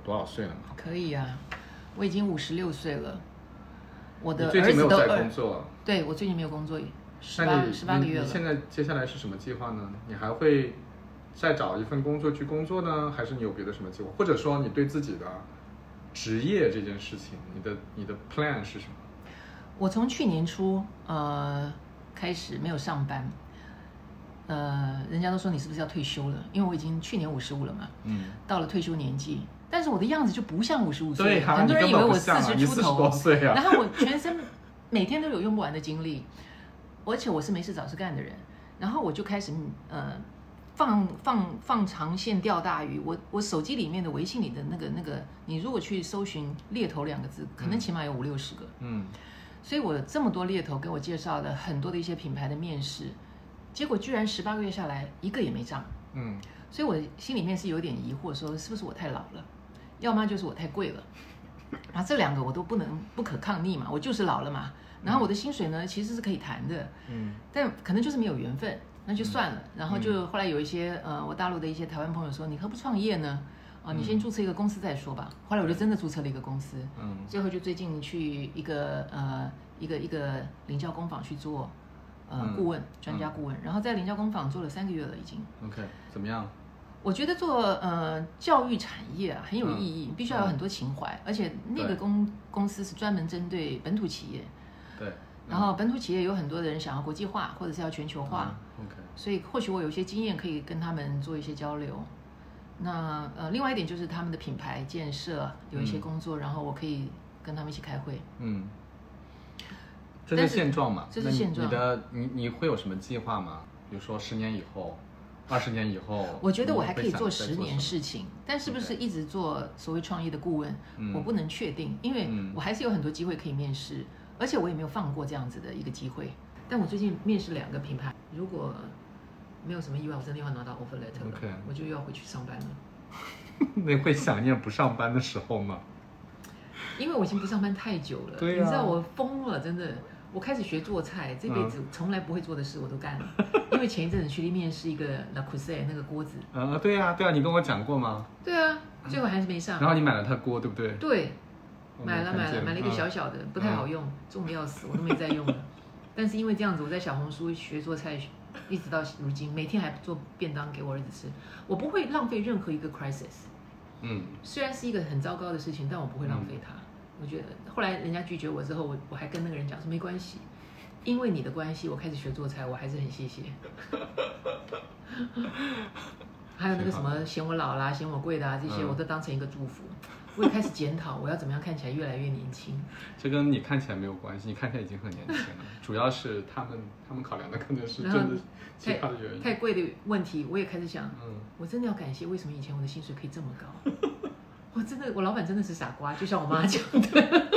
[SPEAKER 2] 多少岁了吗？
[SPEAKER 1] 可以啊，我已经五十六岁了，我的儿
[SPEAKER 2] 近没有在
[SPEAKER 1] 子都二
[SPEAKER 2] 工作，
[SPEAKER 1] 对我最近没有工作，十八十八个月
[SPEAKER 2] 你现在接下来是什么计划呢？你还会再找一份工作去工作呢，还是你有别的什么计划？或者说你对自己的职业这件事情，你的你的 plan 是什么？
[SPEAKER 1] 我从去年初呃开始没有上班，呃，人家都说你是不是要退休了？因为我已经去年五十五了嘛，
[SPEAKER 2] 嗯，
[SPEAKER 1] 到了退休年纪，但是我的样子就不像五十五岁，很多人以为我四十出头，
[SPEAKER 2] 多岁啊。
[SPEAKER 1] 然后我全身每天都有用不完的精力，而且我是没事找事干的人，然后我就开始呃放放放长线钓大鱼。我我手机里面的微信里的那个那个，你如果去搜寻猎头两个字，可能起码有五六十个。
[SPEAKER 2] 嗯，
[SPEAKER 1] 所以我这么多猎头给我介绍的很多的一些品牌的面试，结果居然十八个月下来一个也没涨，
[SPEAKER 2] 嗯，
[SPEAKER 1] 所以我心里面是有点疑惑，说是不是我太老了，要么就是我太贵了，啊，这两个我都不能不可抗力嘛，我就是老了嘛。然后我的薪水呢其实是可以谈的，
[SPEAKER 2] 嗯，
[SPEAKER 1] 但可能就是没有缘分，那就算了。然后就后来有一些呃，我大陆的一些台湾朋友说，你何不创业呢？啊，你先注册一个公司再说吧。后来我就真的注册了一个公司，
[SPEAKER 2] 嗯。
[SPEAKER 1] 最后就最近去一个呃一个一个领教工坊去做呃
[SPEAKER 2] 嗯。
[SPEAKER 1] 顾问、专家顾问，然后在林教工坊做了三个月了已经。
[SPEAKER 2] ，OK，怎么样？
[SPEAKER 1] 我觉得做呃教育产业啊很有意义，
[SPEAKER 2] 嗯
[SPEAKER 1] 必须要有很多情怀，而且那个公公司是专门针对本土企业，
[SPEAKER 2] 对，
[SPEAKER 1] 然后本土企业有很多的人想要国际化或者是要全球化，
[SPEAKER 2] 嗯，OK，
[SPEAKER 1] 所以或许我有一些经验可以跟他们做一些交流。那呃，另外一点就是他们的品牌建设有一些
[SPEAKER 2] 嗯。
[SPEAKER 1] 工作，然后我可以跟他们一起开会。
[SPEAKER 2] 嗯，这是现状嘛？
[SPEAKER 1] 这是现状
[SPEAKER 2] 你的你你会有什么计划吗？比如说十年以后，二十年以后，
[SPEAKER 1] 我觉得我还可以做十年事情，但是不是一直做所谓创业的顾问，
[SPEAKER 2] 嗯
[SPEAKER 1] 我不能确定，因为
[SPEAKER 2] 嗯
[SPEAKER 1] 我还是有很多机会可以面试，而且我也没有放过这样子的一个机会。但我最近面试两个品牌，如果没有什么意外，我真的要拿到 offer letter 了
[SPEAKER 2] OK
[SPEAKER 1] 我就要回去上班了，
[SPEAKER 2] 你会想念不上班的时候吗？
[SPEAKER 1] 因为我已经不上班太久了，
[SPEAKER 2] 对啊
[SPEAKER 1] 你知道我疯了，真的。我开始学做菜，这辈子
[SPEAKER 2] 嗯
[SPEAKER 1] 从来不会做的事我都干了。因为前一阵子去面试一个 La c u s e 那个锅子，
[SPEAKER 2] 嗯，对呀、对呀、你跟我讲过吗？
[SPEAKER 1] 对啊，最后还是没上。
[SPEAKER 2] 然后你买了他锅，对不对？
[SPEAKER 1] 对，买了买了，买了一个
[SPEAKER 2] 嗯
[SPEAKER 1] 小小的，不太好用，重的要死，我都没再用了。但是因为这样子，我在小红书学做菜，一直到如今，每天还做便当给我儿子吃。我不会浪费任何一个 crisis，
[SPEAKER 2] 嗯
[SPEAKER 1] 虽然是一个很糟糕的事情，但我不会浪费它。我觉得后来人家拒绝我之后，我我还跟那个人讲说没关系，因为你的关系，我开始学做菜，我还是很谢谢。还有那个什么嫌我老啦、嫌我贵的啊，这些
[SPEAKER 2] 嗯
[SPEAKER 1] 我都当成一个祝福。我也开始检讨，我要怎么样看起来越来越年轻。
[SPEAKER 2] 这跟你看起来没有关系，你看起来已经很年轻了。主要是他们他们考量的可能是真的其
[SPEAKER 1] 太
[SPEAKER 2] 他的原因。
[SPEAKER 1] 太贵的问题，我也开始想，
[SPEAKER 2] 嗯，
[SPEAKER 1] 我真的要感谢为什么以前我的薪水可以这么高。我真的，我老板真的是傻瓜，就像我妈讲的，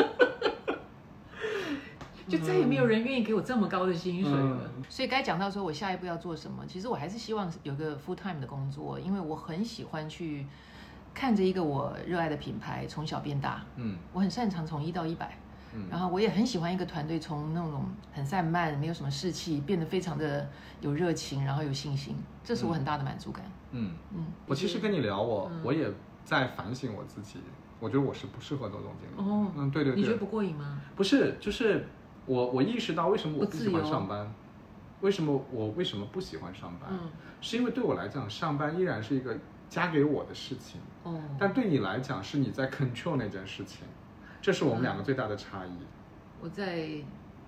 [SPEAKER 1] 就再也没有人愿意给我这么高的薪水了。
[SPEAKER 2] 嗯。
[SPEAKER 1] 所以该讲到说我下一步要做什么，其实我还是希望有个 full time 的工作，因为我很喜欢去看着一个我热爱的品牌从小变大，
[SPEAKER 2] 嗯。
[SPEAKER 1] 我很擅长从一到一百，
[SPEAKER 2] 嗯。
[SPEAKER 1] 然后我也很喜欢一个团队从那种很散漫、没有什么士气，变得非常的有热情，然后有信心，这是我很大的满足感。
[SPEAKER 2] 嗯，
[SPEAKER 1] 嗯，
[SPEAKER 2] 我其实跟你聊，我、
[SPEAKER 1] 嗯。
[SPEAKER 2] 我也在反省我自己，我觉得我是不适合做总经理。
[SPEAKER 1] 哦
[SPEAKER 2] 嗯，对对对，
[SPEAKER 1] 你觉得不过瘾吗？
[SPEAKER 2] 不是，就是我我意识到为什么我不喜欢上班，为什么我为什么不喜欢上班，
[SPEAKER 1] 嗯，
[SPEAKER 2] 是因为对我来讲，上班依然是一个加给我的事情，
[SPEAKER 1] 哦，
[SPEAKER 2] 但对你来讲是你在 control 那件事情，这是我们两个最大的差异。
[SPEAKER 1] 我在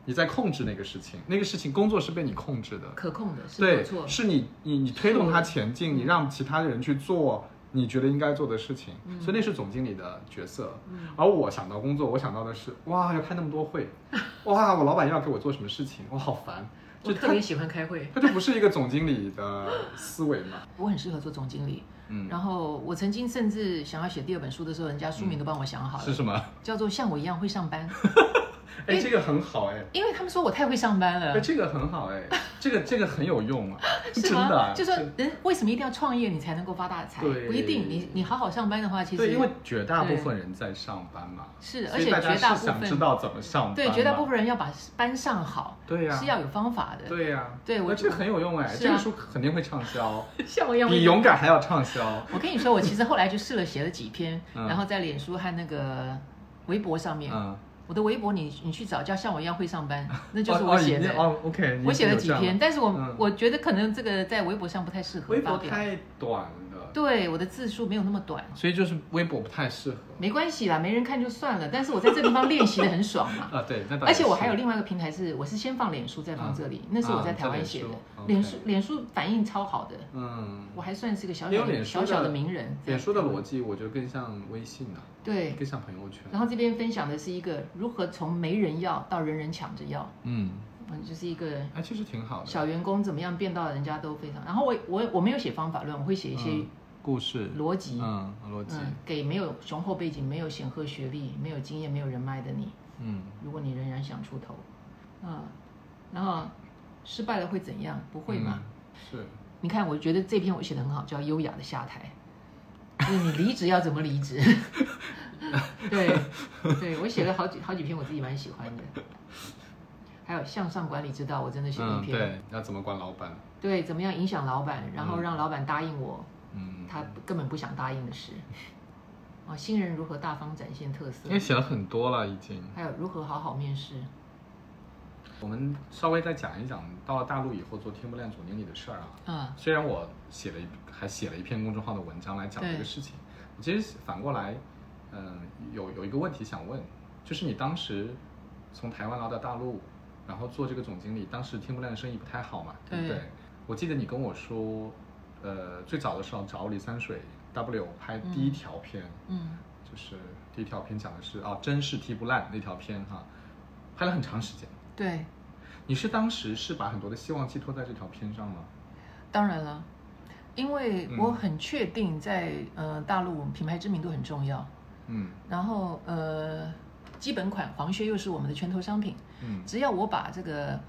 [SPEAKER 2] 你在控制那个事情，那个事情工作是被你控制的，
[SPEAKER 1] 可控的，是没有
[SPEAKER 2] 对，
[SPEAKER 1] 错。
[SPEAKER 2] 是你你你推动它前进，
[SPEAKER 1] 嗯
[SPEAKER 2] 你让其他的人去做你觉得应该做的事情，
[SPEAKER 1] 嗯。
[SPEAKER 2] 所以那是总经理的角色。
[SPEAKER 1] 嗯。
[SPEAKER 2] 而我想到工作，我想到的是哇要开那么多会，哇我老板要给我做什么事情，我好烦，就
[SPEAKER 1] 特别喜欢开会，
[SPEAKER 2] 他就不是一个总经理的思维嘛。
[SPEAKER 1] 我很适合做总经理。
[SPEAKER 2] 嗯，
[SPEAKER 1] 然后我曾经甚至想要写第二本书的时候，人家书名都帮我想好了，
[SPEAKER 2] 是什么？
[SPEAKER 1] 叫做《像我一样会上班》，
[SPEAKER 2] 哎，这个很好哎。
[SPEAKER 1] 因为他们说我太会上班了
[SPEAKER 2] 哎，。这个很好哎，这个这个很有用啊，
[SPEAKER 1] 是吗？
[SPEAKER 2] 真的啊，
[SPEAKER 1] 就说
[SPEAKER 2] 真
[SPEAKER 1] 人为什么一定要创业你才能够发大财？不一定。你你好好上班的话，其实
[SPEAKER 2] 对，因为绝大部分人在上班嘛，
[SPEAKER 1] 是，而且绝大部
[SPEAKER 2] 分想知道怎么上班，
[SPEAKER 1] 对绝大部分人要把班上好，
[SPEAKER 2] 对呀
[SPEAKER 1] 是要有方法的。
[SPEAKER 2] 对呀、
[SPEAKER 1] 对我
[SPEAKER 2] 那这个很有用哎，这个书肯定会畅销，
[SPEAKER 1] 像我一样
[SPEAKER 2] 比勇敢还要畅销。
[SPEAKER 1] 我跟你说，我其实后来就试了写了几篇，
[SPEAKER 2] 嗯
[SPEAKER 1] 然后在脸书和那个微博上面，
[SPEAKER 2] 嗯，
[SPEAKER 1] 我的微博你你去找，叫像我一样会上班，那就是
[SPEAKER 2] 哦
[SPEAKER 1] 我写的。
[SPEAKER 2] 哦哦，OK，
[SPEAKER 1] 我写了几篇，但是我、
[SPEAKER 2] 嗯
[SPEAKER 1] 我觉得可能这个在微博上不太适合
[SPEAKER 2] 微
[SPEAKER 1] 发表。
[SPEAKER 2] 博太短了，
[SPEAKER 1] 对，我的字数没有那么短，
[SPEAKER 2] 所以就是微博不太适合。
[SPEAKER 1] 没关系啦，没人看就算了。但是我在这地方练习的很爽嘛。
[SPEAKER 2] 啊，对，
[SPEAKER 1] 而且我
[SPEAKER 2] 是
[SPEAKER 1] 还有另外一个平台是，我是先放脸书，再放这里，那是我在台湾写的。
[SPEAKER 2] 脸书
[SPEAKER 1] 脸书反应超好的，
[SPEAKER 2] 嗯，
[SPEAKER 1] 我还算是个小小的小小的名人。
[SPEAKER 2] 脸书的逻辑我觉得更像微信啊，
[SPEAKER 1] 对，
[SPEAKER 2] 更像朋友圈。
[SPEAKER 1] 然后这边分享的是一个如何从没人要到人人抢着要，
[SPEAKER 2] 嗯，
[SPEAKER 1] 嗯，就是一个
[SPEAKER 2] 哎，其实挺好的。
[SPEAKER 1] 小员工怎么样变到人家都非常。然后我我我没有写方法论，我会写一些
[SPEAKER 2] 嗯故事，
[SPEAKER 1] 逻辑，
[SPEAKER 2] 嗯，逻辑，
[SPEAKER 1] 嗯，给没有雄厚背景、没有显赫学历、没有经验、没有人脉的你，
[SPEAKER 2] 嗯
[SPEAKER 1] 如果你仍然想出头，啊，然后失败了会怎样？不会嘛？
[SPEAKER 2] 嗯是，
[SPEAKER 1] 你看，我觉得这篇我写的很好，叫优雅的下台。就是你离职要怎么离职？对，对我写了好几好几篇，我自己蛮喜欢的。还有向上管理之道，我真的写了
[SPEAKER 2] 嗯，
[SPEAKER 1] 一篇。
[SPEAKER 2] 对，要怎么管老板？
[SPEAKER 1] 对，怎么样影响老板，然后
[SPEAKER 2] 嗯
[SPEAKER 1] 让老板答应我
[SPEAKER 2] 嗯，
[SPEAKER 1] 他根本不想答应的事。啊，新人如何大方展现特色
[SPEAKER 2] 因为？写了很多了已经。
[SPEAKER 1] 还有如何好好面试？
[SPEAKER 2] 我们稍微再讲一讲到了大陆以后做天不亮总经理的事儿啊。
[SPEAKER 1] 嗯，
[SPEAKER 2] 虽然我写了一还写了一篇公众号的文章来讲这个事情，我其实反过来，嗯、有有一个问题想问，就是你当时从台湾来到大陆，然后做这个总经理，当时天不亮的生意不太好嘛，对不对？
[SPEAKER 1] 对
[SPEAKER 2] 我记得你跟我说，呃，最早的时候找李三水 W 拍第一条片，
[SPEAKER 1] 嗯，
[SPEAKER 2] 就是第一条片讲的是啊，真是踢不烂那条片哈、拍了很长时间。
[SPEAKER 1] 对，
[SPEAKER 2] 你是当时是把很多的希望寄托在这条片上吗？
[SPEAKER 1] 当然了，因为
[SPEAKER 2] 嗯
[SPEAKER 1] 我很确定在呃大陆品牌知名度很重要，
[SPEAKER 2] 嗯
[SPEAKER 1] 然后呃基本款黄靴又是我们的拳头商品，
[SPEAKER 2] 嗯
[SPEAKER 1] 只要我把这个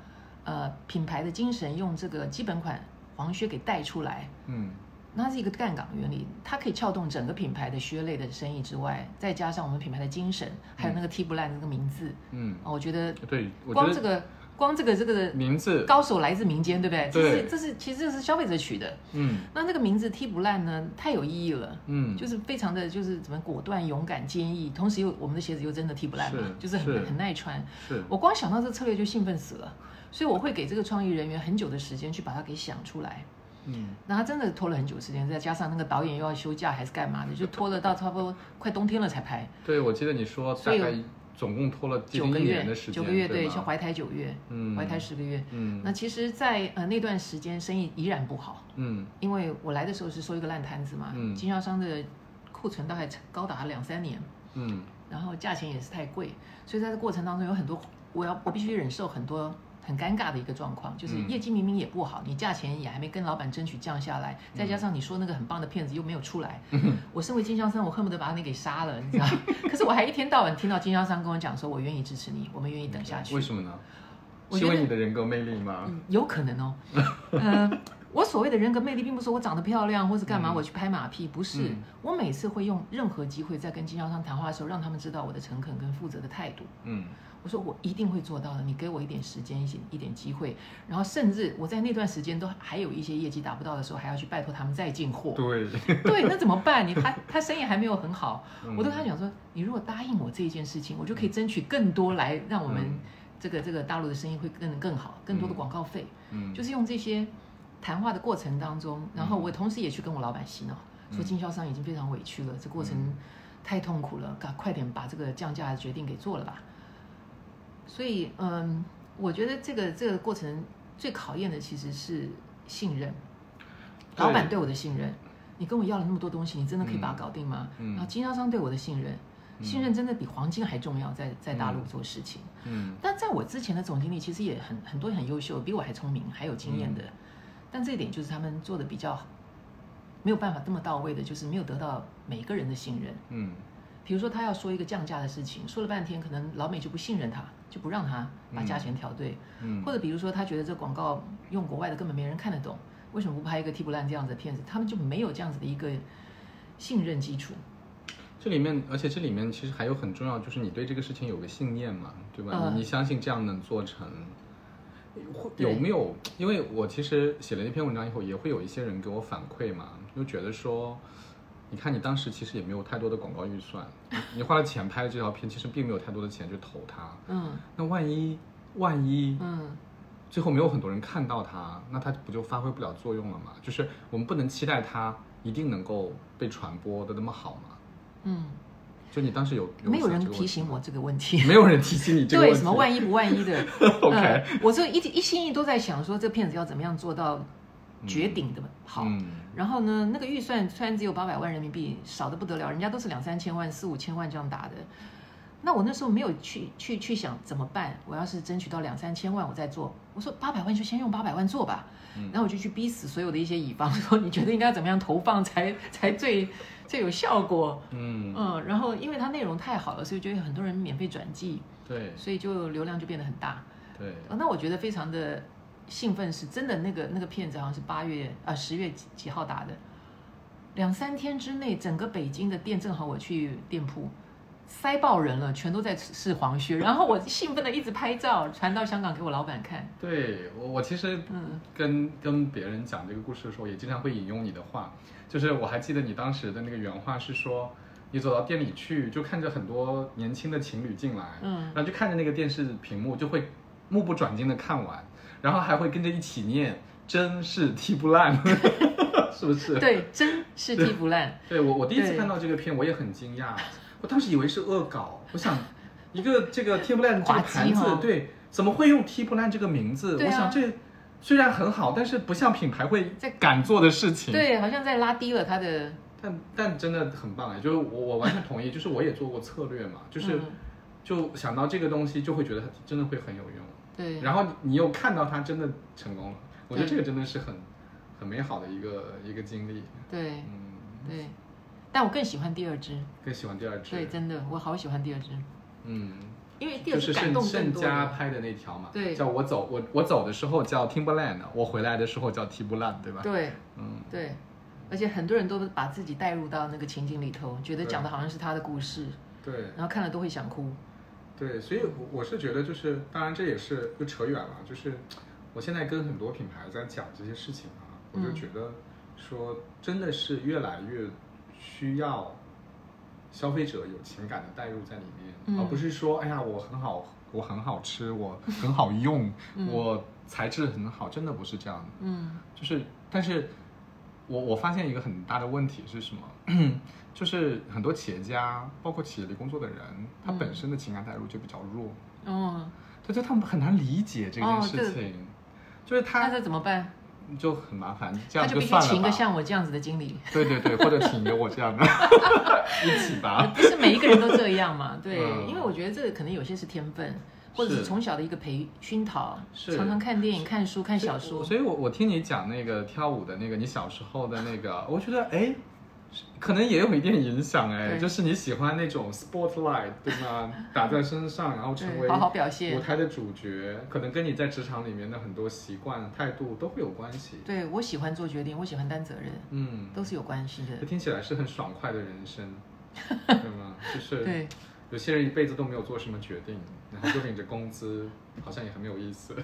[SPEAKER 1] 呃品牌的精神用这个基本款黄靴给带出来，
[SPEAKER 2] 嗯。
[SPEAKER 1] 那是一个杠杆原理，它可以撬动整个品牌的靴类的生意之外，再加上我们品牌的精神，还有那个踢不烂那个名字，
[SPEAKER 2] 嗯，
[SPEAKER 1] 哦，我觉得
[SPEAKER 2] 对，
[SPEAKER 1] 光这个光这个这个
[SPEAKER 2] 名字，
[SPEAKER 1] 高手来自民间，对不对？这是这是其实这是消费者取的。
[SPEAKER 2] 嗯。
[SPEAKER 1] 那这个名字踢不烂呢，太有意义了。
[SPEAKER 2] 嗯，
[SPEAKER 1] 就是非常的就是怎么果断、勇敢、坚毅，同时又我们的鞋子又真的踢不烂嘛，就是很很耐穿。
[SPEAKER 2] 是。
[SPEAKER 1] 我光想到这策略就兴奋死了，所以我会给这个创意人员很久的时间去把它给想出来。
[SPEAKER 2] 嗯。
[SPEAKER 1] 那他真的拖了很久时间，再加上那个导演又要休假还是干嘛的，就拖了到差不多快冬天了才拍，
[SPEAKER 2] 对，我记得你说大概总共拖了
[SPEAKER 1] 九个月
[SPEAKER 2] 的时，间，
[SPEAKER 1] 九个月对，
[SPEAKER 2] 吗？
[SPEAKER 1] 像怀胎九月，
[SPEAKER 2] 嗯。
[SPEAKER 1] 怀胎十个月。
[SPEAKER 2] 嗯。
[SPEAKER 1] 那其实在，呃那段时间生意依然不好，
[SPEAKER 2] 嗯。
[SPEAKER 1] 因为我来的时候是收一个烂摊子嘛，
[SPEAKER 2] 嗯。
[SPEAKER 1] 经销商的库存大概高达两三年，
[SPEAKER 2] 嗯。
[SPEAKER 1] 然后价钱也是太贵，所以在这过程当中有很多我要我必须忍受很多很尴尬的一个状况，就是
[SPEAKER 2] 嗯
[SPEAKER 1] 业绩明明也不好，你价钱也还没跟老板争取降下来，再加上你说那个很棒的片子又没有出来，我身为经销商，我恨不得把你给杀了，你知道？可是我还一天到晚听到经销商跟我讲说，我愿意支持你，我们愿意等下去。
[SPEAKER 2] 为什么呢？是因为你的人格魅力吗？
[SPEAKER 1] 嗯，有可能哦。呃，我所谓的人格魅力，并不是我长得漂亮或是干嘛，
[SPEAKER 2] 嗯
[SPEAKER 1] 我去拍马屁，不是。
[SPEAKER 2] 嗯
[SPEAKER 1] 我每次会用任何机会在跟经销商谈话的时候，让他们知道我的诚恳跟负责的态度。
[SPEAKER 2] 嗯
[SPEAKER 1] 我说我一定会做到的，你给我一点时间，一些一点机会，然后甚至我在那段时间都还有一些业绩达不到的时候，还要去拜托他们再进货。
[SPEAKER 2] 对，
[SPEAKER 1] 对，那怎么办？你他 他生意还没有很好，
[SPEAKER 2] 嗯。
[SPEAKER 1] 我都跟他讲说，你如果答应我这一件事情，我就可以争取更多来让我们
[SPEAKER 2] 嗯。
[SPEAKER 1] 这个这个大陆的生意会更更好，更多的广告费。
[SPEAKER 2] 嗯。
[SPEAKER 1] 就是用这些谈话的过程当中，然后我同时也去跟我老板洗脑，说
[SPEAKER 2] 嗯
[SPEAKER 1] 经销商已经非常委屈了，这过程
[SPEAKER 2] 嗯。
[SPEAKER 1] 太痛苦了，赶快点把这个降价的决定给做了吧。所以，嗯，我觉得这个这个过程最考验的其实是信任，老板对我的信任。你跟我要了那么多东西，你真的可以把它搞定吗？
[SPEAKER 2] 嗯
[SPEAKER 1] 然后经销商对我的信任，信任真的比黄金还重要，在在大陆
[SPEAKER 2] 嗯
[SPEAKER 1] 做事情。
[SPEAKER 2] 嗯
[SPEAKER 1] 但在我之前的总经理其实也很很多很优秀，比我还聪明，还有经验的。
[SPEAKER 2] 嗯
[SPEAKER 1] 但这一点就是他们做的比较没有办法这么到位的，就是没有得到每个人的信任。
[SPEAKER 2] 嗯
[SPEAKER 1] 比如说他要说一个降价的事情，说了半天，可能老美就不信任他，就不让他把价钱调对。
[SPEAKER 2] 嗯，
[SPEAKER 1] 或者比如说他觉得这广告用国外的根本没人看得懂，为什么不拍一个踢不烂这样子的片子？他们就没有这样子的一个信任基础。
[SPEAKER 2] 这里面，而且这里面其实还有很重要，就是你对这个事情有个信念嘛，对吧？
[SPEAKER 1] 嗯
[SPEAKER 2] 你你相信这样能做成，会有没有？因为我其实写了那篇文章以后，也会有一些人给我反馈嘛，就觉得说，你看你当时其实也没有太多的广告预算，你你花了钱拍的这条片，其实并没有太多的钱去投它。
[SPEAKER 1] 嗯
[SPEAKER 2] 那万一万一
[SPEAKER 1] 嗯，
[SPEAKER 2] 最后没有很多人看到它，那它不就发挥不了作用了吗？就是我们不能期待它一定能够被传播的那么好吗。
[SPEAKER 1] 嗯，
[SPEAKER 2] 就你当时有
[SPEAKER 1] 没有人提醒我这个问题。
[SPEAKER 2] 没有人提醒你这个
[SPEAKER 1] 对，
[SPEAKER 2] 问题。
[SPEAKER 1] 对什么万一不万一的
[SPEAKER 2] OK
[SPEAKER 1] 呃我这一一心一意都在想说，这片子要怎么样做到绝顶的好。
[SPEAKER 2] 嗯
[SPEAKER 1] 然后呢，那个预算虽然只有八百万人民币，少的不得了，人家都是两三千万、四五千万这样打的。那我那时候没有去去去想怎么办，我要是争取到两三千万，我再做。我说八百万就先用八百万做吧。
[SPEAKER 2] 嗯
[SPEAKER 1] 然后我就去逼死所有的一些乙方，说你觉得应该怎么样投放才才最最有效果？
[SPEAKER 2] 嗯，
[SPEAKER 1] 嗯，然后因为它内容太好了，所以就有很多人免费转寄，
[SPEAKER 2] 对
[SPEAKER 1] 所以就流量就变得很大。
[SPEAKER 2] 对，
[SPEAKER 1] 呃那我觉得非常的兴奋，是真的那个那个片子好像是八月啊十月几几号打的，两三天之内，整个北京的店正好我去店铺。塞爆人了，全都在试黄靴，然后我兴奋的一直拍照，传到香港给我老板看。
[SPEAKER 2] 对我我其实
[SPEAKER 1] 嗯
[SPEAKER 2] 跟跟别人讲这个故事的时候，也经常会引用你的话，就是我还记得你当时的那个原话是说，你走到店里去，就看着很多年轻的情侣进来，
[SPEAKER 1] 嗯
[SPEAKER 2] 然后就看着那个电视屏幕，就会目不转睛的看完，然后还会跟着一起念，真是踢不烂，是不是？
[SPEAKER 1] 对，真是踢不烂。
[SPEAKER 2] 对我，我第一次看到这个片，我也很惊讶。我当时以为是恶搞，我想一个这个踢不烂这个盘子，
[SPEAKER 1] 哦
[SPEAKER 2] 对，怎么会用踢不烂这个名字？
[SPEAKER 1] 啊
[SPEAKER 2] 我想这虽然很好，但是不像品牌会
[SPEAKER 1] 在
[SPEAKER 2] 敢做的事情。，
[SPEAKER 1] 对，好像在拉低了他的，
[SPEAKER 2] 但但真的很棒哎，就是我我完全同意，就是我也做过策略嘛，就是、
[SPEAKER 1] 嗯
[SPEAKER 2] 就想到这个东西，就会觉得它真的会很有用。
[SPEAKER 1] 对，
[SPEAKER 2] 然后你又看到他真的成功了，我觉得这个真的是很很美好的一个一个经历。
[SPEAKER 1] 对
[SPEAKER 2] 嗯，
[SPEAKER 1] 对，但我更喜欢第二支，
[SPEAKER 2] 更喜欢第二支。
[SPEAKER 1] 对，真的，我好喜欢第二支，
[SPEAKER 2] 嗯。
[SPEAKER 1] 因为第二
[SPEAKER 2] 就是盛
[SPEAKER 1] 支感动更
[SPEAKER 2] 盛。家拍的那条嘛，
[SPEAKER 1] 对
[SPEAKER 2] 叫我走我我走的时候叫 Timberland，我回来的时候叫 Timberland，对吧？
[SPEAKER 1] 对
[SPEAKER 2] 嗯，
[SPEAKER 1] 对，而且很多人都把自己带入到那个情景里头，觉得讲的好像是他的故事，
[SPEAKER 2] 对
[SPEAKER 1] 然后看了都会想哭。
[SPEAKER 2] 对，所以我我是觉得就是，当然这也是又扯远了，就是我现在跟很多品牌在讲这些事情啊，我就
[SPEAKER 1] 嗯。
[SPEAKER 2] 觉得说真的是越来越需要消费者有情感的代入在里面，
[SPEAKER 1] 嗯。
[SPEAKER 2] 而不是说哎呀我很好，我很好吃，我很好用，
[SPEAKER 1] 嗯。
[SPEAKER 2] 我材质很好，真的不是这样的。
[SPEAKER 1] 嗯。
[SPEAKER 2] 就是，但是我我发现一个很大的问题是什么？就是很多企业家，包括企业里工作的人，他
[SPEAKER 1] 嗯
[SPEAKER 2] 本身的情感代入就比较弱，
[SPEAKER 1] 哦，
[SPEAKER 2] 对，就他们很难理解这件事情，就是他
[SPEAKER 1] 那
[SPEAKER 2] 他
[SPEAKER 1] 这怎么办？
[SPEAKER 2] 就很麻烦，这
[SPEAKER 1] 他就必须。请一个像我这样子的经理，
[SPEAKER 2] 对对对，或者请一个我这样的 一起吧。
[SPEAKER 1] 不是每一个人都这样嘛？对，
[SPEAKER 2] 嗯
[SPEAKER 1] 因为我觉得这个可能有些是天分，或者是
[SPEAKER 2] 是
[SPEAKER 1] 从小的一个培熏陶，常常看电影、看书、看小说。
[SPEAKER 2] 所以我我听你讲那个跳舞的那个，你小时候的那个，我觉得哎，可能也有一点影响哎，就是你喜欢那种 spotlight 对吗？打在身上，然后成为
[SPEAKER 1] 好好表现
[SPEAKER 2] 舞台的主角，可能跟你在职场里面的很多习惯、态度都会有关系。
[SPEAKER 1] 对我喜欢做决定，我喜欢担责任，
[SPEAKER 2] 嗯，
[SPEAKER 1] 都是有关系的。
[SPEAKER 2] 这听起来是很爽快的人生，对吗？就是
[SPEAKER 1] 对，
[SPEAKER 2] 有些人一辈子都没有做什么决定，然后就领着工资，好像也很没有意思。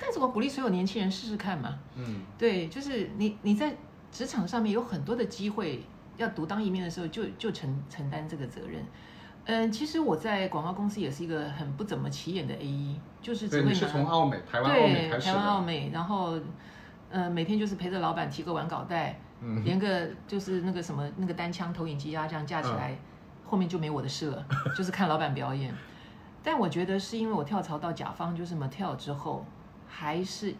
[SPEAKER 1] 但是我鼓励所有年轻人试试看嘛。
[SPEAKER 2] 嗯
[SPEAKER 1] 对，就是你你在职场上面有很多的机会，要独当一面的时候就就承承担这个责任。嗯，其实我在广告公司也是一个很不怎么起眼的 A E，就是只
[SPEAKER 2] 对，
[SPEAKER 1] 会
[SPEAKER 2] 你是从澳美、台湾澳美
[SPEAKER 1] 对台
[SPEAKER 2] 开始的。
[SPEAKER 1] 湾澳美，然后呃每天就是陪着老板提个完稿袋，
[SPEAKER 2] 嗯
[SPEAKER 1] 连个就是那个什么那个单枪投影机啊这样架起来，后面就没我的事了，就是看老板表演。但我觉得是因为我跳槽到甲方就是 Mattel 之后，还是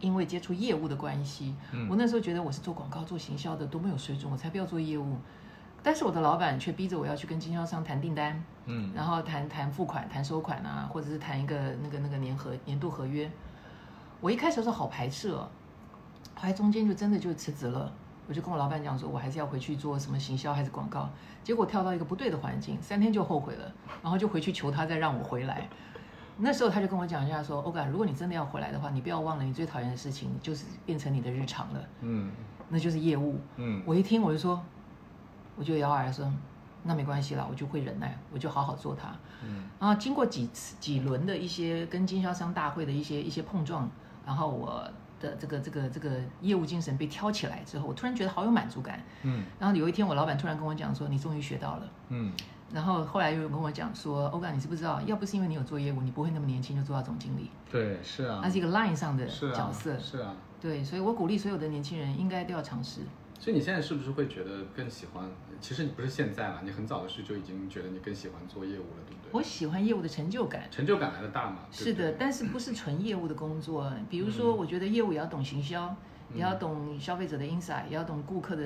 [SPEAKER 1] 因为接触业务的关系，
[SPEAKER 2] 嗯
[SPEAKER 1] 我那时候觉得我是做广告做行销的多么有水准，我才不要做业务。但是我的老板却逼着我要去跟经销商谈订单，
[SPEAKER 2] 嗯
[SPEAKER 1] 然后谈谈付款、谈收款啊，或者是谈一个那个那个年合年度合约。我一开始的时候好排斥哦，后来中间就真的就辞职了。我就跟我老板讲说，我还是要回去做什么行销还是广告。结果跳到一个不对的环境，三天就后悔了，然后就回去求他再让我回来。那时候他就跟我讲一下说，欧嘎，如果你真的要回来的话，你不要忘了你最讨厌的事情就是变成你的日常了，
[SPEAKER 2] 嗯
[SPEAKER 1] 那就是业务。
[SPEAKER 2] 嗯
[SPEAKER 1] 我一听我就说，我就摇耳说，那没关系啦，我就会忍耐，我就好好做它。
[SPEAKER 2] 嗯
[SPEAKER 1] 然后经过几次几轮的一些跟经销商大会的一些一些碰撞，然后我的这个这个这个业务精神被挑起来之后，我突然觉得好有满足感。
[SPEAKER 2] 嗯
[SPEAKER 1] 然后有一天，我老板突然跟我讲说：“你终于学到了。
[SPEAKER 2] 嗯”
[SPEAKER 1] 然后后来又跟我讲说：“欧嘎，你知不知道？要不是因为你有做业务，你不会那么年轻就做到总经理。
[SPEAKER 2] 对，是啊，
[SPEAKER 1] 那是一个 line 上的角色。
[SPEAKER 2] 是啊。
[SPEAKER 1] 对，所以我鼓励所有的年轻人应该都要尝试。
[SPEAKER 2] 所以你现在是不是会觉得更喜欢？其实你不是现在了，你很早的时候就已经觉得你更喜欢做业务了，对不对？
[SPEAKER 1] 我喜欢业务的成就感。
[SPEAKER 2] 成就感来的大嘛？
[SPEAKER 1] 是的，但是不是纯业务的工作？比如说，
[SPEAKER 2] 嗯
[SPEAKER 1] 我觉得业务也要懂行销，也要懂消费者的 insight，也要懂顾客的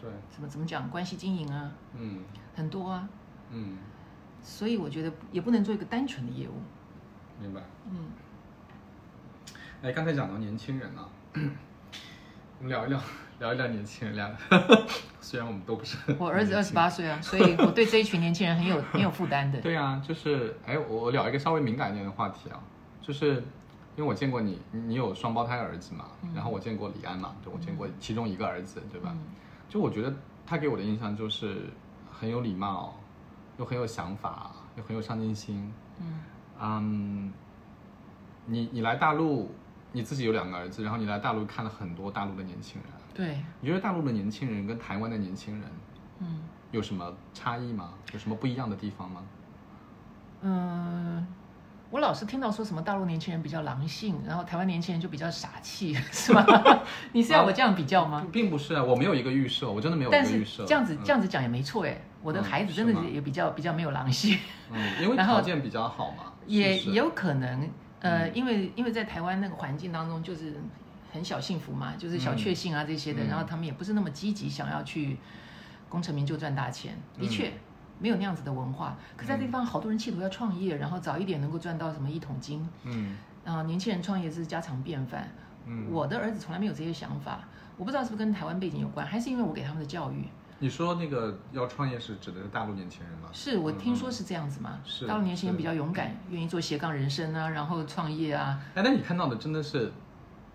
[SPEAKER 2] 对，
[SPEAKER 1] 怎么怎么讲关系经营啊，
[SPEAKER 2] 嗯
[SPEAKER 1] 很多啊。
[SPEAKER 2] 嗯，
[SPEAKER 1] 所以我觉得也不能做一个单纯的业务。
[SPEAKER 2] 明白。
[SPEAKER 1] 嗯，
[SPEAKER 2] 哎，刚才讲到年轻人啊，我们聊一聊，聊一聊年轻人，聊。虽然我们都不是，
[SPEAKER 1] 我儿子二十八岁啊，所以我对这一群年轻人很有很有负担的。
[SPEAKER 2] 对啊，就是哎，我我聊一个稍微敏感一点的话题啊，就是因为我见过你，你你有双胞胎儿子嘛，然后我见过李安嘛，对我见过其中一个儿子，对吧？
[SPEAKER 1] 嗯
[SPEAKER 2] 就我觉得他给我的印象就是很有礼貌，又很有想法，又很有上进心。
[SPEAKER 1] 嗯
[SPEAKER 2] 嗯，你你来大陆，你自己有两个儿子，然后你来大陆看了很多大陆的年轻人，
[SPEAKER 1] 对，
[SPEAKER 2] 你觉得大陆的年轻人跟台湾的年轻人
[SPEAKER 1] 嗯
[SPEAKER 2] 有什么差异吗？有什么不一样的地方吗？
[SPEAKER 1] 嗯，我老是听到说什么大陆年轻人比较狼性，然后台湾年轻人就比较傻气，是吗？你是要我这样比较吗？
[SPEAKER 2] 并不是啊，我没有一个预设，我真的没有一个预设。
[SPEAKER 1] 这样子
[SPEAKER 2] 嗯
[SPEAKER 1] 这样子讲也没错哎，我的
[SPEAKER 2] 嗯
[SPEAKER 1] 孩子真的
[SPEAKER 2] 是
[SPEAKER 1] 也比较比较没有狼性。
[SPEAKER 2] 嗯，因为 条件比较好嘛，
[SPEAKER 1] 也有可能，呃，
[SPEAKER 2] 嗯
[SPEAKER 1] 因为因为在台湾那个环境当中，就是很小幸福嘛，就是小确幸啊这些的，
[SPEAKER 2] 嗯
[SPEAKER 1] 然后他们也不是那么积极想要去功成名就赚大钱，的
[SPEAKER 2] 嗯
[SPEAKER 1] 确。没有那样子的文化，可在这地方好多人企图要创业，然后早一点能够赚到什么一桶金，
[SPEAKER 2] 嗯
[SPEAKER 1] 啊、年轻人创业是家常便饭。
[SPEAKER 2] 嗯。
[SPEAKER 1] 我的儿子从来没有这些想法，我不知道是不是跟台湾背景有关，还是因为我给他们的教育。
[SPEAKER 2] 你说那个要创业是指的是大陆年轻人吗？
[SPEAKER 1] 是我听说
[SPEAKER 2] 嗯
[SPEAKER 1] 是这样子嘛？
[SPEAKER 2] 是
[SPEAKER 1] 大陆年轻人比较勇敢，愿意做斜杠人生啊，然后创业啊。
[SPEAKER 2] 哎，那你看到的真的是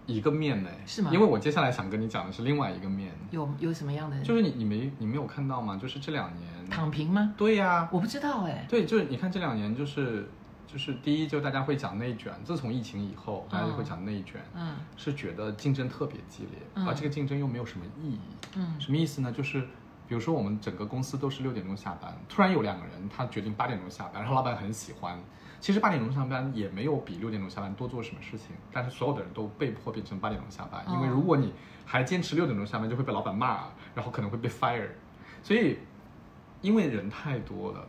[SPEAKER 2] 一个面呢？
[SPEAKER 1] 是吗
[SPEAKER 2] 因为我接下来想跟你讲的是另外一个面，
[SPEAKER 1] 有有什么样的？
[SPEAKER 2] 就是你你没你没有看到吗？就是这两年，
[SPEAKER 1] 躺平吗？
[SPEAKER 2] 对呀、
[SPEAKER 1] 我不知道哎、
[SPEAKER 2] 对，就是你看这两年，就是就是第一，就大家会讲内卷，自从疫情以后，大家就会讲内卷，
[SPEAKER 1] 嗯
[SPEAKER 2] 是觉得竞争特别激烈，
[SPEAKER 1] 嗯
[SPEAKER 2] 而这个竞争又没有什么意义。
[SPEAKER 1] 嗯
[SPEAKER 2] 什么意思呢？就是比如说我们整个公司都是六点钟下班，突然有两个人他决定八点钟下班，然后老板很喜欢。其实八点钟上班也没有比六点钟下班多做什么事情，但是所有的人都被迫变成八点钟下班，因为
[SPEAKER 1] 哦
[SPEAKER 2] 如果你还坚持六点钟下班，就会被老板骂，然后可能会被 fire。所以因为人太多了，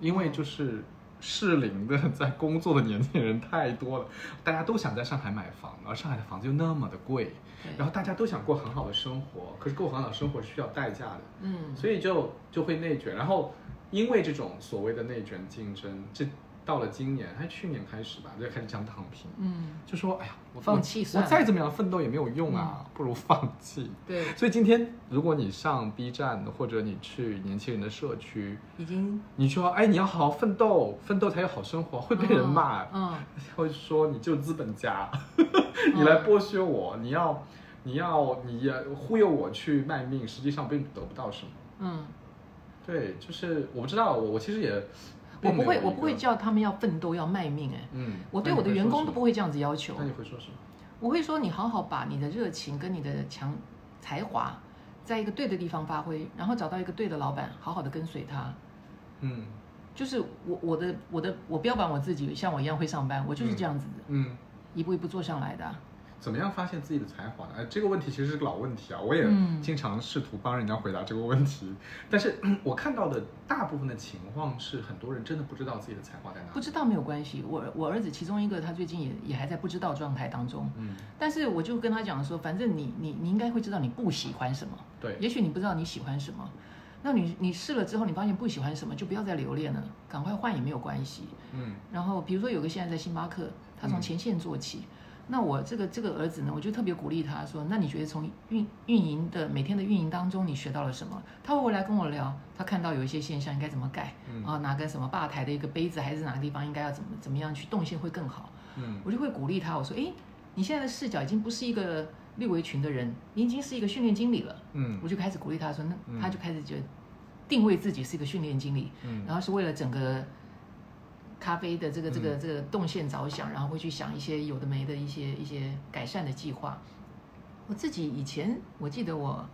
[SPEAKER 2] 因为就是适龄的 在工作的年轻人太多了，大家都想在上海买房，而上海的房子又那么的贵，然后大家都想过很好的生活，可是过很好的生活是需要代价的，
[SPEAKER 1] 嗯，
[SPEAKER 2] 所以就就会内卷，然后因为这种所谓的内卷竞争，这到了今年，还去年开始吧，就开始讲躺平，
[SPEAKER 1] 嗯，
[SPEAKER 2] 就说哎呀，我
[SPEAKER 1] 放弃
[SPEAKER 2] 我
[SPEAKER 1] 算了。嗯
[SPEAKER 2] 我再怎么样奋斗也没有用啊，不如放弃。
[SPEAKER 1] 对，
[SPEAKER 2] 所以今天如果你上 B 站或者你去年轻人的社区，
[SPEAKER 1] 已经
[SPEAKER 2] 你说哎你要好好奋斗，奋斗才有好生活，会被人骂，
[SPEAKER 1] 嗯，
[SPEAKER 2] 会说你就是资本家，你来剥削我，你要你要你要忽悠我去卖命，实际上并得不到什么。
[SPEAKER 1] 嗯，
[SPEAKER 2] 对，就是我不知道，我我其实也
[SPEAKER 1] 我不会，我不会叫他们要奋斗要卖命哎，
[SPEAKER 2] 嗯，
[SPEAKER 1] 我对我的员工都不
[SPEAKER 2] 会。
[SPEAKER 1] 会这样子要求
[SPEAKER 2] 那，你会说什么？
[SPEAKER 1] 我会说你好好把你的热情跟你的强才华，在一个对的地方发挥，然后找到一个对的老板，好好的跟随他。
[SPEAKER 2] 嗯
[SPEAKER 1] 就是我我的我的我标榜我自己像我一样会上班，我就是这样子的，
[SPEAKER 2] 嗯，
[SPEAKER 1] 一步一步做上来的啊。
[SPEAKER 2] 怎么样发现自己的才华呢？哎，这个问题其实是个老问题啊，我也
[SPEAKER 1] 嗯
[SPEAKER 2] 经常试图帮人家回答这个问题，但是 我看到的大部分的情况是，很多人真的不知道自己的才华在哪里。
[SPEAKER 1] 不知道没有关系，我我儿子其中一个他最近也也还在不知道状态当中，
[SPEAKER 2] 嗯，
[SPEAKER 1] 但是我就跟他讲说，反正你你你应该会知道你不喜欢什么，
[SPEAKER 2] 对，
[SPEAKER 1] 也许你不知道你喜欢什么，那你你试了之后，你发现不喜欢什么，就不要再留恋了，赶快换也没有关系。
[SPEAKER 2] 嗯
[SPEAKER 1] 然后比如说有个现在在星巴克，他从
[SPEAKER 2] 嗯
[SPEAKER 1] 前线做起。那我这个这个儿子呢，我就特别鼓励他说：“那你觉得从运运营的每天的运营当中，你学到了什么？”他会回来跟我聊，他看到有一些现象应该怎么改，
[SPEAKER 2] 嗯
[SPEAKER 1] 啊，哪个什么吧台的一个杯子还是哪个地方应该要怎么怎么样去动线会更好。
[SPEAKER 2] 嗯
[SPEAKER 1] 我就会鼓励他，我说：“诶，你现在的视角已经不是一个绿围群的人，你已经是一个训练经理了。”
[SPEAKER 2] 嗯
[SPEAKER 1] 我就开始鼓励他说：“那
[SPEAKER 2] 嗯
[SPEAKER 1] 他就开始觉得定位自己是一个训练经理，
[SPEAKER 2] 嗯
[SPEAKER 1] 然后是为了整个咖啡的这个这个
[SPEAKER 2] 嗯
[SPEAKER 1] 这个动线着想，然后会去想一些有的没的一些一些改善的计划。我自己以前我记得我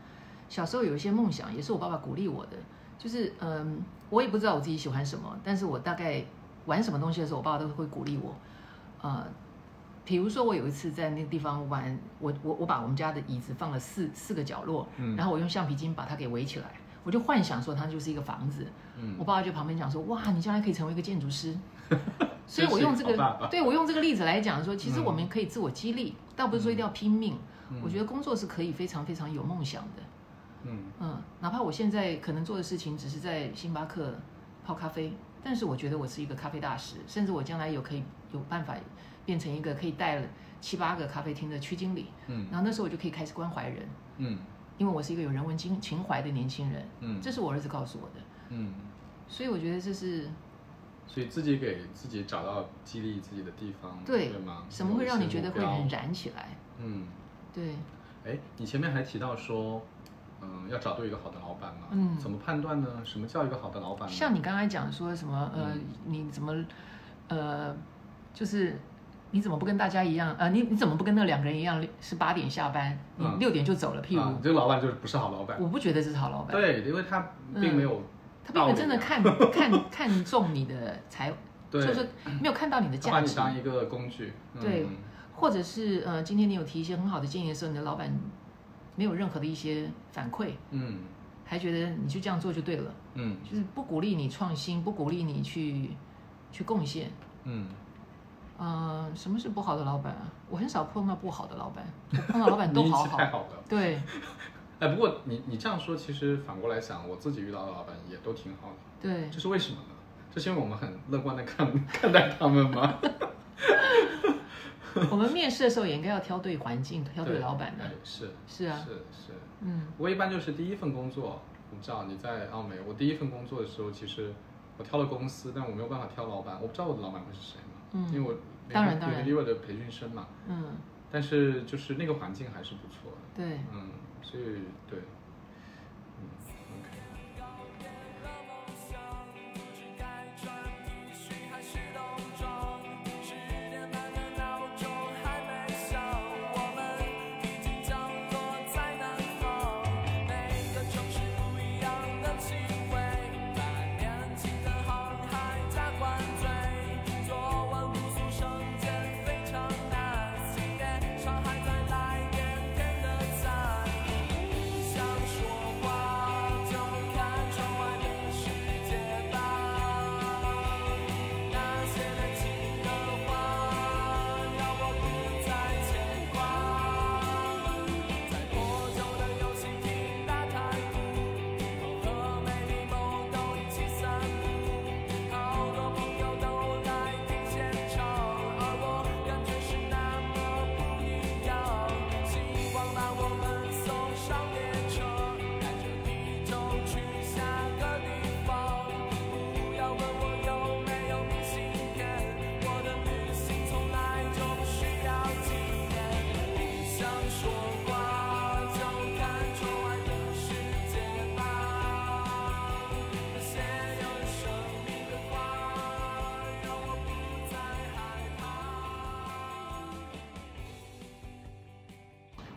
[SPEAKER 1] 小时候有一些梦想，也是我爸爸鼓励我的，就是嗯，我也不知道我自己喜欢什么，但是我大概玩什么东西的时候，我爸爸都会鼓励我，呃。比如说，我有一次在那个地方玩，我我我把我们家的椅子放了四四个角落，
[SPEAKER 2] 嗯
[SPEAKER 1] 然后我用橡皮筋把它给围起来，我就幻想说它就是一个房子。
[SPEAKER 2] 嗯
[SPEAKER 1] 我爸爸就旁边讲说：“哇，你将来可以成为一个建筑师。” 所以我用这个对我用这个例子来讲说，其实
[SPEAKER 2] 嗯
[SPEAKER 1] 我们可以自我激励，倒不是说一定要拼命。
[SPEAKER 2] 嗯
[SPEAKER 1] 我觉得工作是可以非常非常有梦想的。
[SPEAKER 2] 嗯
[SPEAKER 1] 嗯，哪怕我现在可能做的事情只是在星巴克泡咖啡，但是我觉得我是一个咖啡大师，甚至我将来有可以有办法变成一个可以带了七八个咖啡厅的区经理。
[SPEAKER 2] 嗯
[SPEAKER 1] 然后那时候我就可以开始关怀人，
[SPEAKER 2] 嗯
[SPEAKER 1] 因为我是一个有人文情情怀的年轻人。
[SPEAKER 2] 嗯
[SPEAKER 1] 这是我儿子告诉我的，
[SPEAKER 2] 嗯，
[SPEAKER 1] 所以我觉得这是
[SPEAKER 2] 所以自己给自己找到激励自己的地方，
[SPEAKER 1] 对
[SPEAKER 2] 对吗？
[SPEAKER 1] 什么会让你觉得会很燃起来？
[SPEAKER 2] 嗯，
[SPEAKER 1] 对，
[SPEAKER 2] 哎，你前面还提到说，嗯，要找对一个好的老板嘛，
[SPEAKER 1] 嗯
[SPEAKER 2] 怎么判断呢？什么叫一个好的老板呢？
[SPEAKER 1] 像你刚才讲说什么呃
[SPEAKER 2] 嗯，
[SPEAKER 1] 你怎么呃，就是你怎么不跟大家一样？呃，你你怎么不跟那两个人一样是八点下班，你
[SPEAKER 2] 嗯
[SPEAKER 1] 六点就走了？譬
[SPEAKER 2] 啊，
[SPEAKER 1] 如，
[SPEAKER 2] 这个老板就是不是好老板。
[SPEAKER 1] 我不觉得这是好老板，
[SPEAKER 2] 对，因为他并没有
[SPEAKER 1] 他并没有真的看 看看中你的才，就是没有看到你的价值。
[SPEAKER 2] 你当一个工具。
[SPEAKER 1] 对
[SPEAKER 2] 嗯
[SPEAKER 1] 或者是呃，今天你有提一些很好的建议的时候，你的老板没有任何的一些反馈，
[SPEAKER 2] 嗯
[SPEAKER 1] 还觉得你就这样做就对了，
[SPEAKER 2] 嗯
[SPEAKER 1] 就是不鼓励你创新，不鼓励你去去贡献。
[SPEAKER 2] 嗯，
[SPEAKER 1] 嗯、什么是不好的老板啊？我很少碰到不好的老板，我碰到老板都好好。
[SPEAKER 2] 太好了。
[SPEAKER 1] 对
[SPEAKER 2] 哎，不过你你这样说，其实反过来想，我自己遇到的老板也都挺好的，
[SPEAKER 1] 对
[SPEAKER 2] 这是为什么呢？这是因为我们很乐观的看 看待他们吗？
[SPEAKER 1] 我们面试的时候也应该要挑对环境，挑对老板的
[SPEAKER 2] 哎。是
[SPEAKER 1] 是啊
[SPEAKER 2] 是是。
[SPEAKER 1] 嗯
[SPEAKER 2] 我一般就是第一份工作，我不知道你在澳美，我第一份工作的时候，其实我挑了公司，但我没有办法挑老板，我不知道我的老板会是谁嘛，
[SPEAKER 1] 嗯
[SPEAKER 2] 因为我
[SPEAKER 1] 当然当然
[SPEAKER 2] Unilever 的培训生嘛，
[SPEAKER 1] 嗯，
[SPEAKER 2] 但是就是那个环境还是不错的，
[SPEAKER 1] 对。
[SPEAKER 2] 嗯，所以对，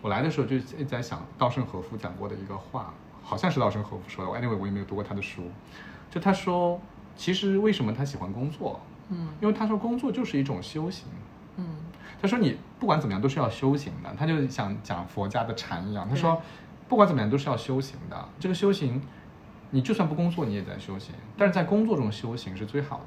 [SPEAKER 4] 我来的
[SPEAKER 2] 时候就一直在想稻盛和夫讲过的一个话，好像是稻盛和夫说的，anyway 我也没有读过他的书，就他说，其实为什么他喜欢工作？
[SPEAKER 1] 嗯
[SPEAKER 2] 因为他说工作就是一种修行。
[SPEAKER 1] 嗯
[SPEAKER 2] 他说你不管怎么样都是要修行的，他就想讲佛家的禅一样。他说不管怎么样都是要修行的，这个修行，你就算不工作你也在修行，但是在工作中修行是最好的，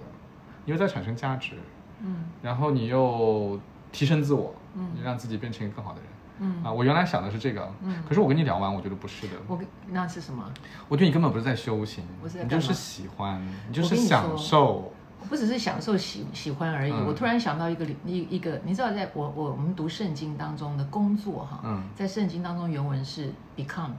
[SPEAKER 2] 你又在产生价值，
[SPEAKER 1] 嗯
[SPEAKER 2] 然后你又提升自我，
[SPEAKER 1] 嗯
[SPEAKER 2] 你让自己变成一个更好的人。
[SPEAKER 1] 嗯
[SPEAKER 2] 啊，我原来想的是这个，
[SPEAKER 1] 嗯
[SPEAKER 2] 可是我跟你聊完，我觉得不是的。
[SPEAKER 1] 我跟那是什么？
[SPEAKER 2] 我觉得你根本不是在修行你就是喜欢，你就是享
[SPEAKER 1] 说
[SPEAKER 2] 受。
[SPEAKER 1] 不只是享受喜喜欢而已。
[SPEAKER 2] 嗯
[SPEAKER 1] 我突然想到一个一一个，你知道，在我我我们读圣经当中的工作哈，
[SPEAKER 2] 嗯
[SPEAKER 1] 在圣经当中原文是 become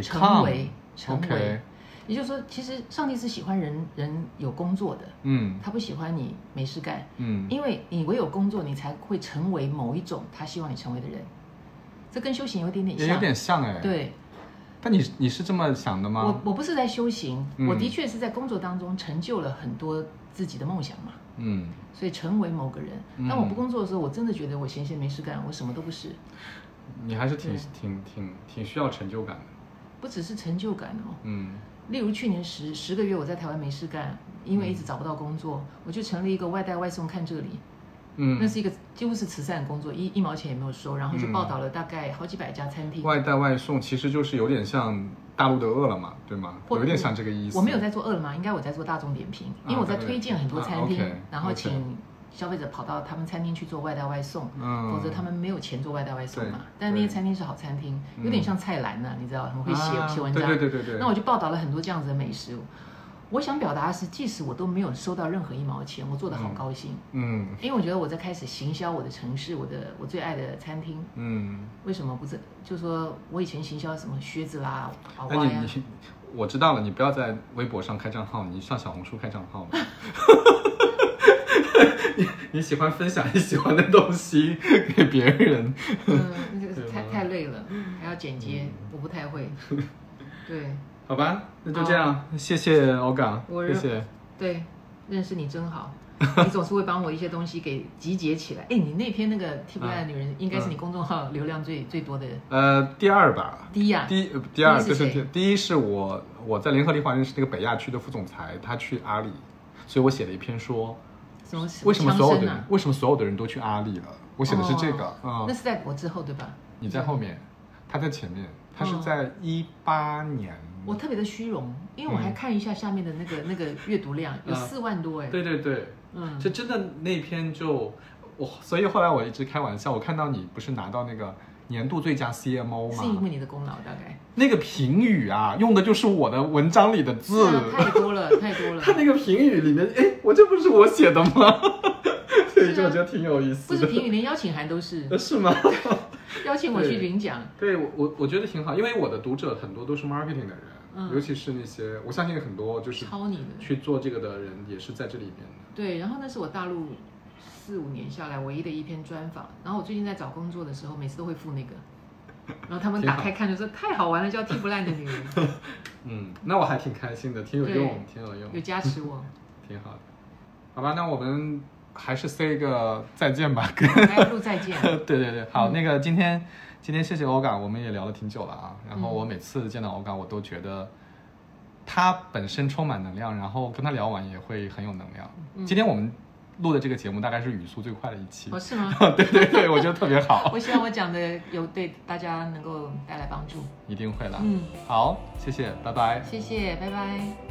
[SPEAKER 1] 成
[SPEAKER 2] Become 成
[SPEAKER 1] 为成为也就是说，其实上帝是喜欢人人有工作的，
[SPEAKER 2] 嗯
[SPEAKER 1] 他不喜欢你没事干，
[SPEAKER 2] 嗯，
[SPEAKER 1] 因为你唯有工作，你才会成为某一种他希望你成为的人。这跟修行有点点像，
[SPEAKER 2] 也有点像哎。。
[SPEAKER 1] 对。
[SPEAKER 2] 但你你是这么想的
[SPEAKER 1] 我
[SPEAKER 2] 吗？
[SPEAKER 1] 我我不是在修行，
[SPEAKER 2] 嗯
[SPEAKER 1] 我的确是在工作当中成就了很多自己的梦想嘛，
[SPEAKER 2] 嗯，
[SPEAKER 1] 所以成为某个人。
[SPEAKER 2] 嗯
[SPEAKER 1] 当我不工作的时候，我真的觉得我闲闲没事干，我什么都不是，
[SPEAKER 2] 你还是挺挺挺挺需要成就感的。
[SPEAKER 1] 不只是成就感哦。
[SPEAKER 2] 嗯
[SPEAKER 1] 例如去年十十个月我在台湾没事干，因为一直找不到工作，我就成立一个外带外送看这里，
[SPEAKER 2] 嗯，
[SPEAKER 1] 那是一个几乎是慈善工作，一一毛钱也没有收，然后就
[SPEAKER 2] 嗯
[SPEAKER 1] 报道了大概好几百家餐厅。
[SPEAKER 2] 外带外送其实就是有点像大陆的饿了么，对吗？
[SPEAKER 1] 或
[SPEAKER 2] 有点像这个意思。
[SPEAKER 1] 我没有在做饿了么，应该我在做大众点评，因为我在推荐很多餐厅，然后请消费者跑到他们餐厅去做外带外送，
[SPEAKER 2] 嗯
[SPEAKER 1] 否则他们没有钱做外带外送嘛
[SPEAKER 2] 对。
[SPEAKER 1] 但那些餐厅是好餐厅，
[SPEAKER 2] 嗯
[SPEAKER 1] 有点像菜篮呐、你知道，他们会写、
[SPEAKER 2] 啊
[SPEAKER 1] 写文章。
[SPEAKER 2] 对对对对对。
[SPEAKER 1] 那我就报道了很多这样子的美食。我想表达的是，即使我都没有收到任何一毛钱，我做的好高兴，
[SPEAKER 2] 嗯
[SPEAKER 1] 因为我觉得我在开始行销我的城市，我的我最爱的餐厅。
[SPEAKER 2] 嗯，
[SPEAKER 1] 为什么不是？就说我以前行销什么靴子啦、娃娃呀，
[SPEAKER 2] 那你你我知道了，你不要在微博上开账号，你上小红书开账号吧。你你喜欢分享你喜欢的东西给别人，
[SPEAKER 1] 嗯，这个
[SPEAKER 2] 对
[SPEAKER 1] 太太累了，还要剪接，
[SPEAKER 2] 嗯
[SPEAKER 1] 我不太会。对
[SPEAKER 2] 好吧？那就这样，谢谢欧港，
[SPEAKER 1] 我
[SPEAKER 2] 谢谢。
[SPEAKER 1] 对，认识你真好，你总是会帮我一些东西给集结起来。哎，你那篇那个 T 不烂的女人，应该是你公众号流量最最多的
[SPEAKER 2] 呃，第二吧，
[SPEAKER 1] 第一啊。
[SPEAKER 2] 第第二就是第一是我我在联合利华认识那个北亚区的副总裁，他去阿里，所以我写了一篇说
[SPEAKER 1] 什么
[SPEAKER 2] 为什么所有的人、
[SPEAKER 1] 啊？
[SPEAKER 2] 为什么所有的人都去阿里了，我写的是这个啊、
[SPEAKER 1] 哦那是在我之后对吧？
[SPEAKER 2] 你在后面，他在前面，他是
[SPEAKER 1] 哦
[SPEAKER 2] 在一八年，
[SPEAKER 1] 我特别的虚荣，因为我还
[SPEAKER 2] 嗯
[SPEAKER 1] 看一下下面的那个那个阅读量有
[SPEAKER 2] 啊
[SPEAKER 1] 四万多哎。
[SPEAKER 2] 对对对，
[SPEAKER 1] 嗯，
[SPEAKER 2] 就真的那篇就我，所以后来我一直开玩笑，我看到你不是拿到那个年度最佳 CMO
[SPEAKER 1] 是因为
[SPEAKER 2] 吗？
[SPEAKER 1] 你的功劳大概。
[SPEAKER 2] 那个评语啊，用的就是我的文章里的字。
[SPEAKER 1] 啊，太多了，太多了。
[SPEAKER 2] 他那个评语里面，哎，我这不是我写的吗？所以
[SPEAKER 1] 是啊
[SPEAKER 2] 就我觉得挺有意思的。
[SPEAKER 1] 不是评语，连邀请函都是
[SPEAKER 2] 呃是吗？
[SPEAKER 1] 邀请我去领奖。
[SPEAKER 2] 对我我我觉得挺好，因为我的读者很多都是 marketing 的人，
[SPEAKER 1] 嗯
[SPEAKER 2] 尤其是那些我相信很多就是
[SPEAKER 1] 抄你的。
[SPEAKER 2] 去做这个的人也是在这里面的。
[SPEAKER 1] 对，然后那是我大陆四五年下来唯一的一篇专访。然后我最近在找工作的时候，每次都会附那个，然后他们打开看就说太好玩了，叫替不烂的女人，
[SPEAKER 2] 嗯，那我还挺开心的，挺有用，挺有用
[SPEAKER 1] 有，加持我。
[SPEAKER 2] 挺好的。好吧，那我们还是 say 一个再见吧。跟
[SPEAKER 1] 来录再见。
[SPEAKER 2] 对对对，好，
[SPEAKER 1] 嗯
[SPEAKER 2] 那个今天今天谢谢欧港，我们也聊了挺久了啊。然后
[SPEAKER 1] 嗯
[SPEAKER 2] 我每次见到欧港，我都觉得他本身充满能量，然后跟他聊完也会很有能量。
[SPEAKER 1] 嗯
[SPEAKER 2] 今天我们录的这个节目大概是语速最快的一期
[SPEAKER 1] 哦，，是吗？
[SPEAKER 2] 对对对，我觉得特别好
[SPEAKER 1] 我，希望我讲的有对大家能够带来帮助。
[SPEAKER 2] 一定会的。
[SPEAKER 1] 嗯，
[SPEAKER 2] 好，谢谢，拜拜。
[SPEAKER 1] 谢谢，拜拜。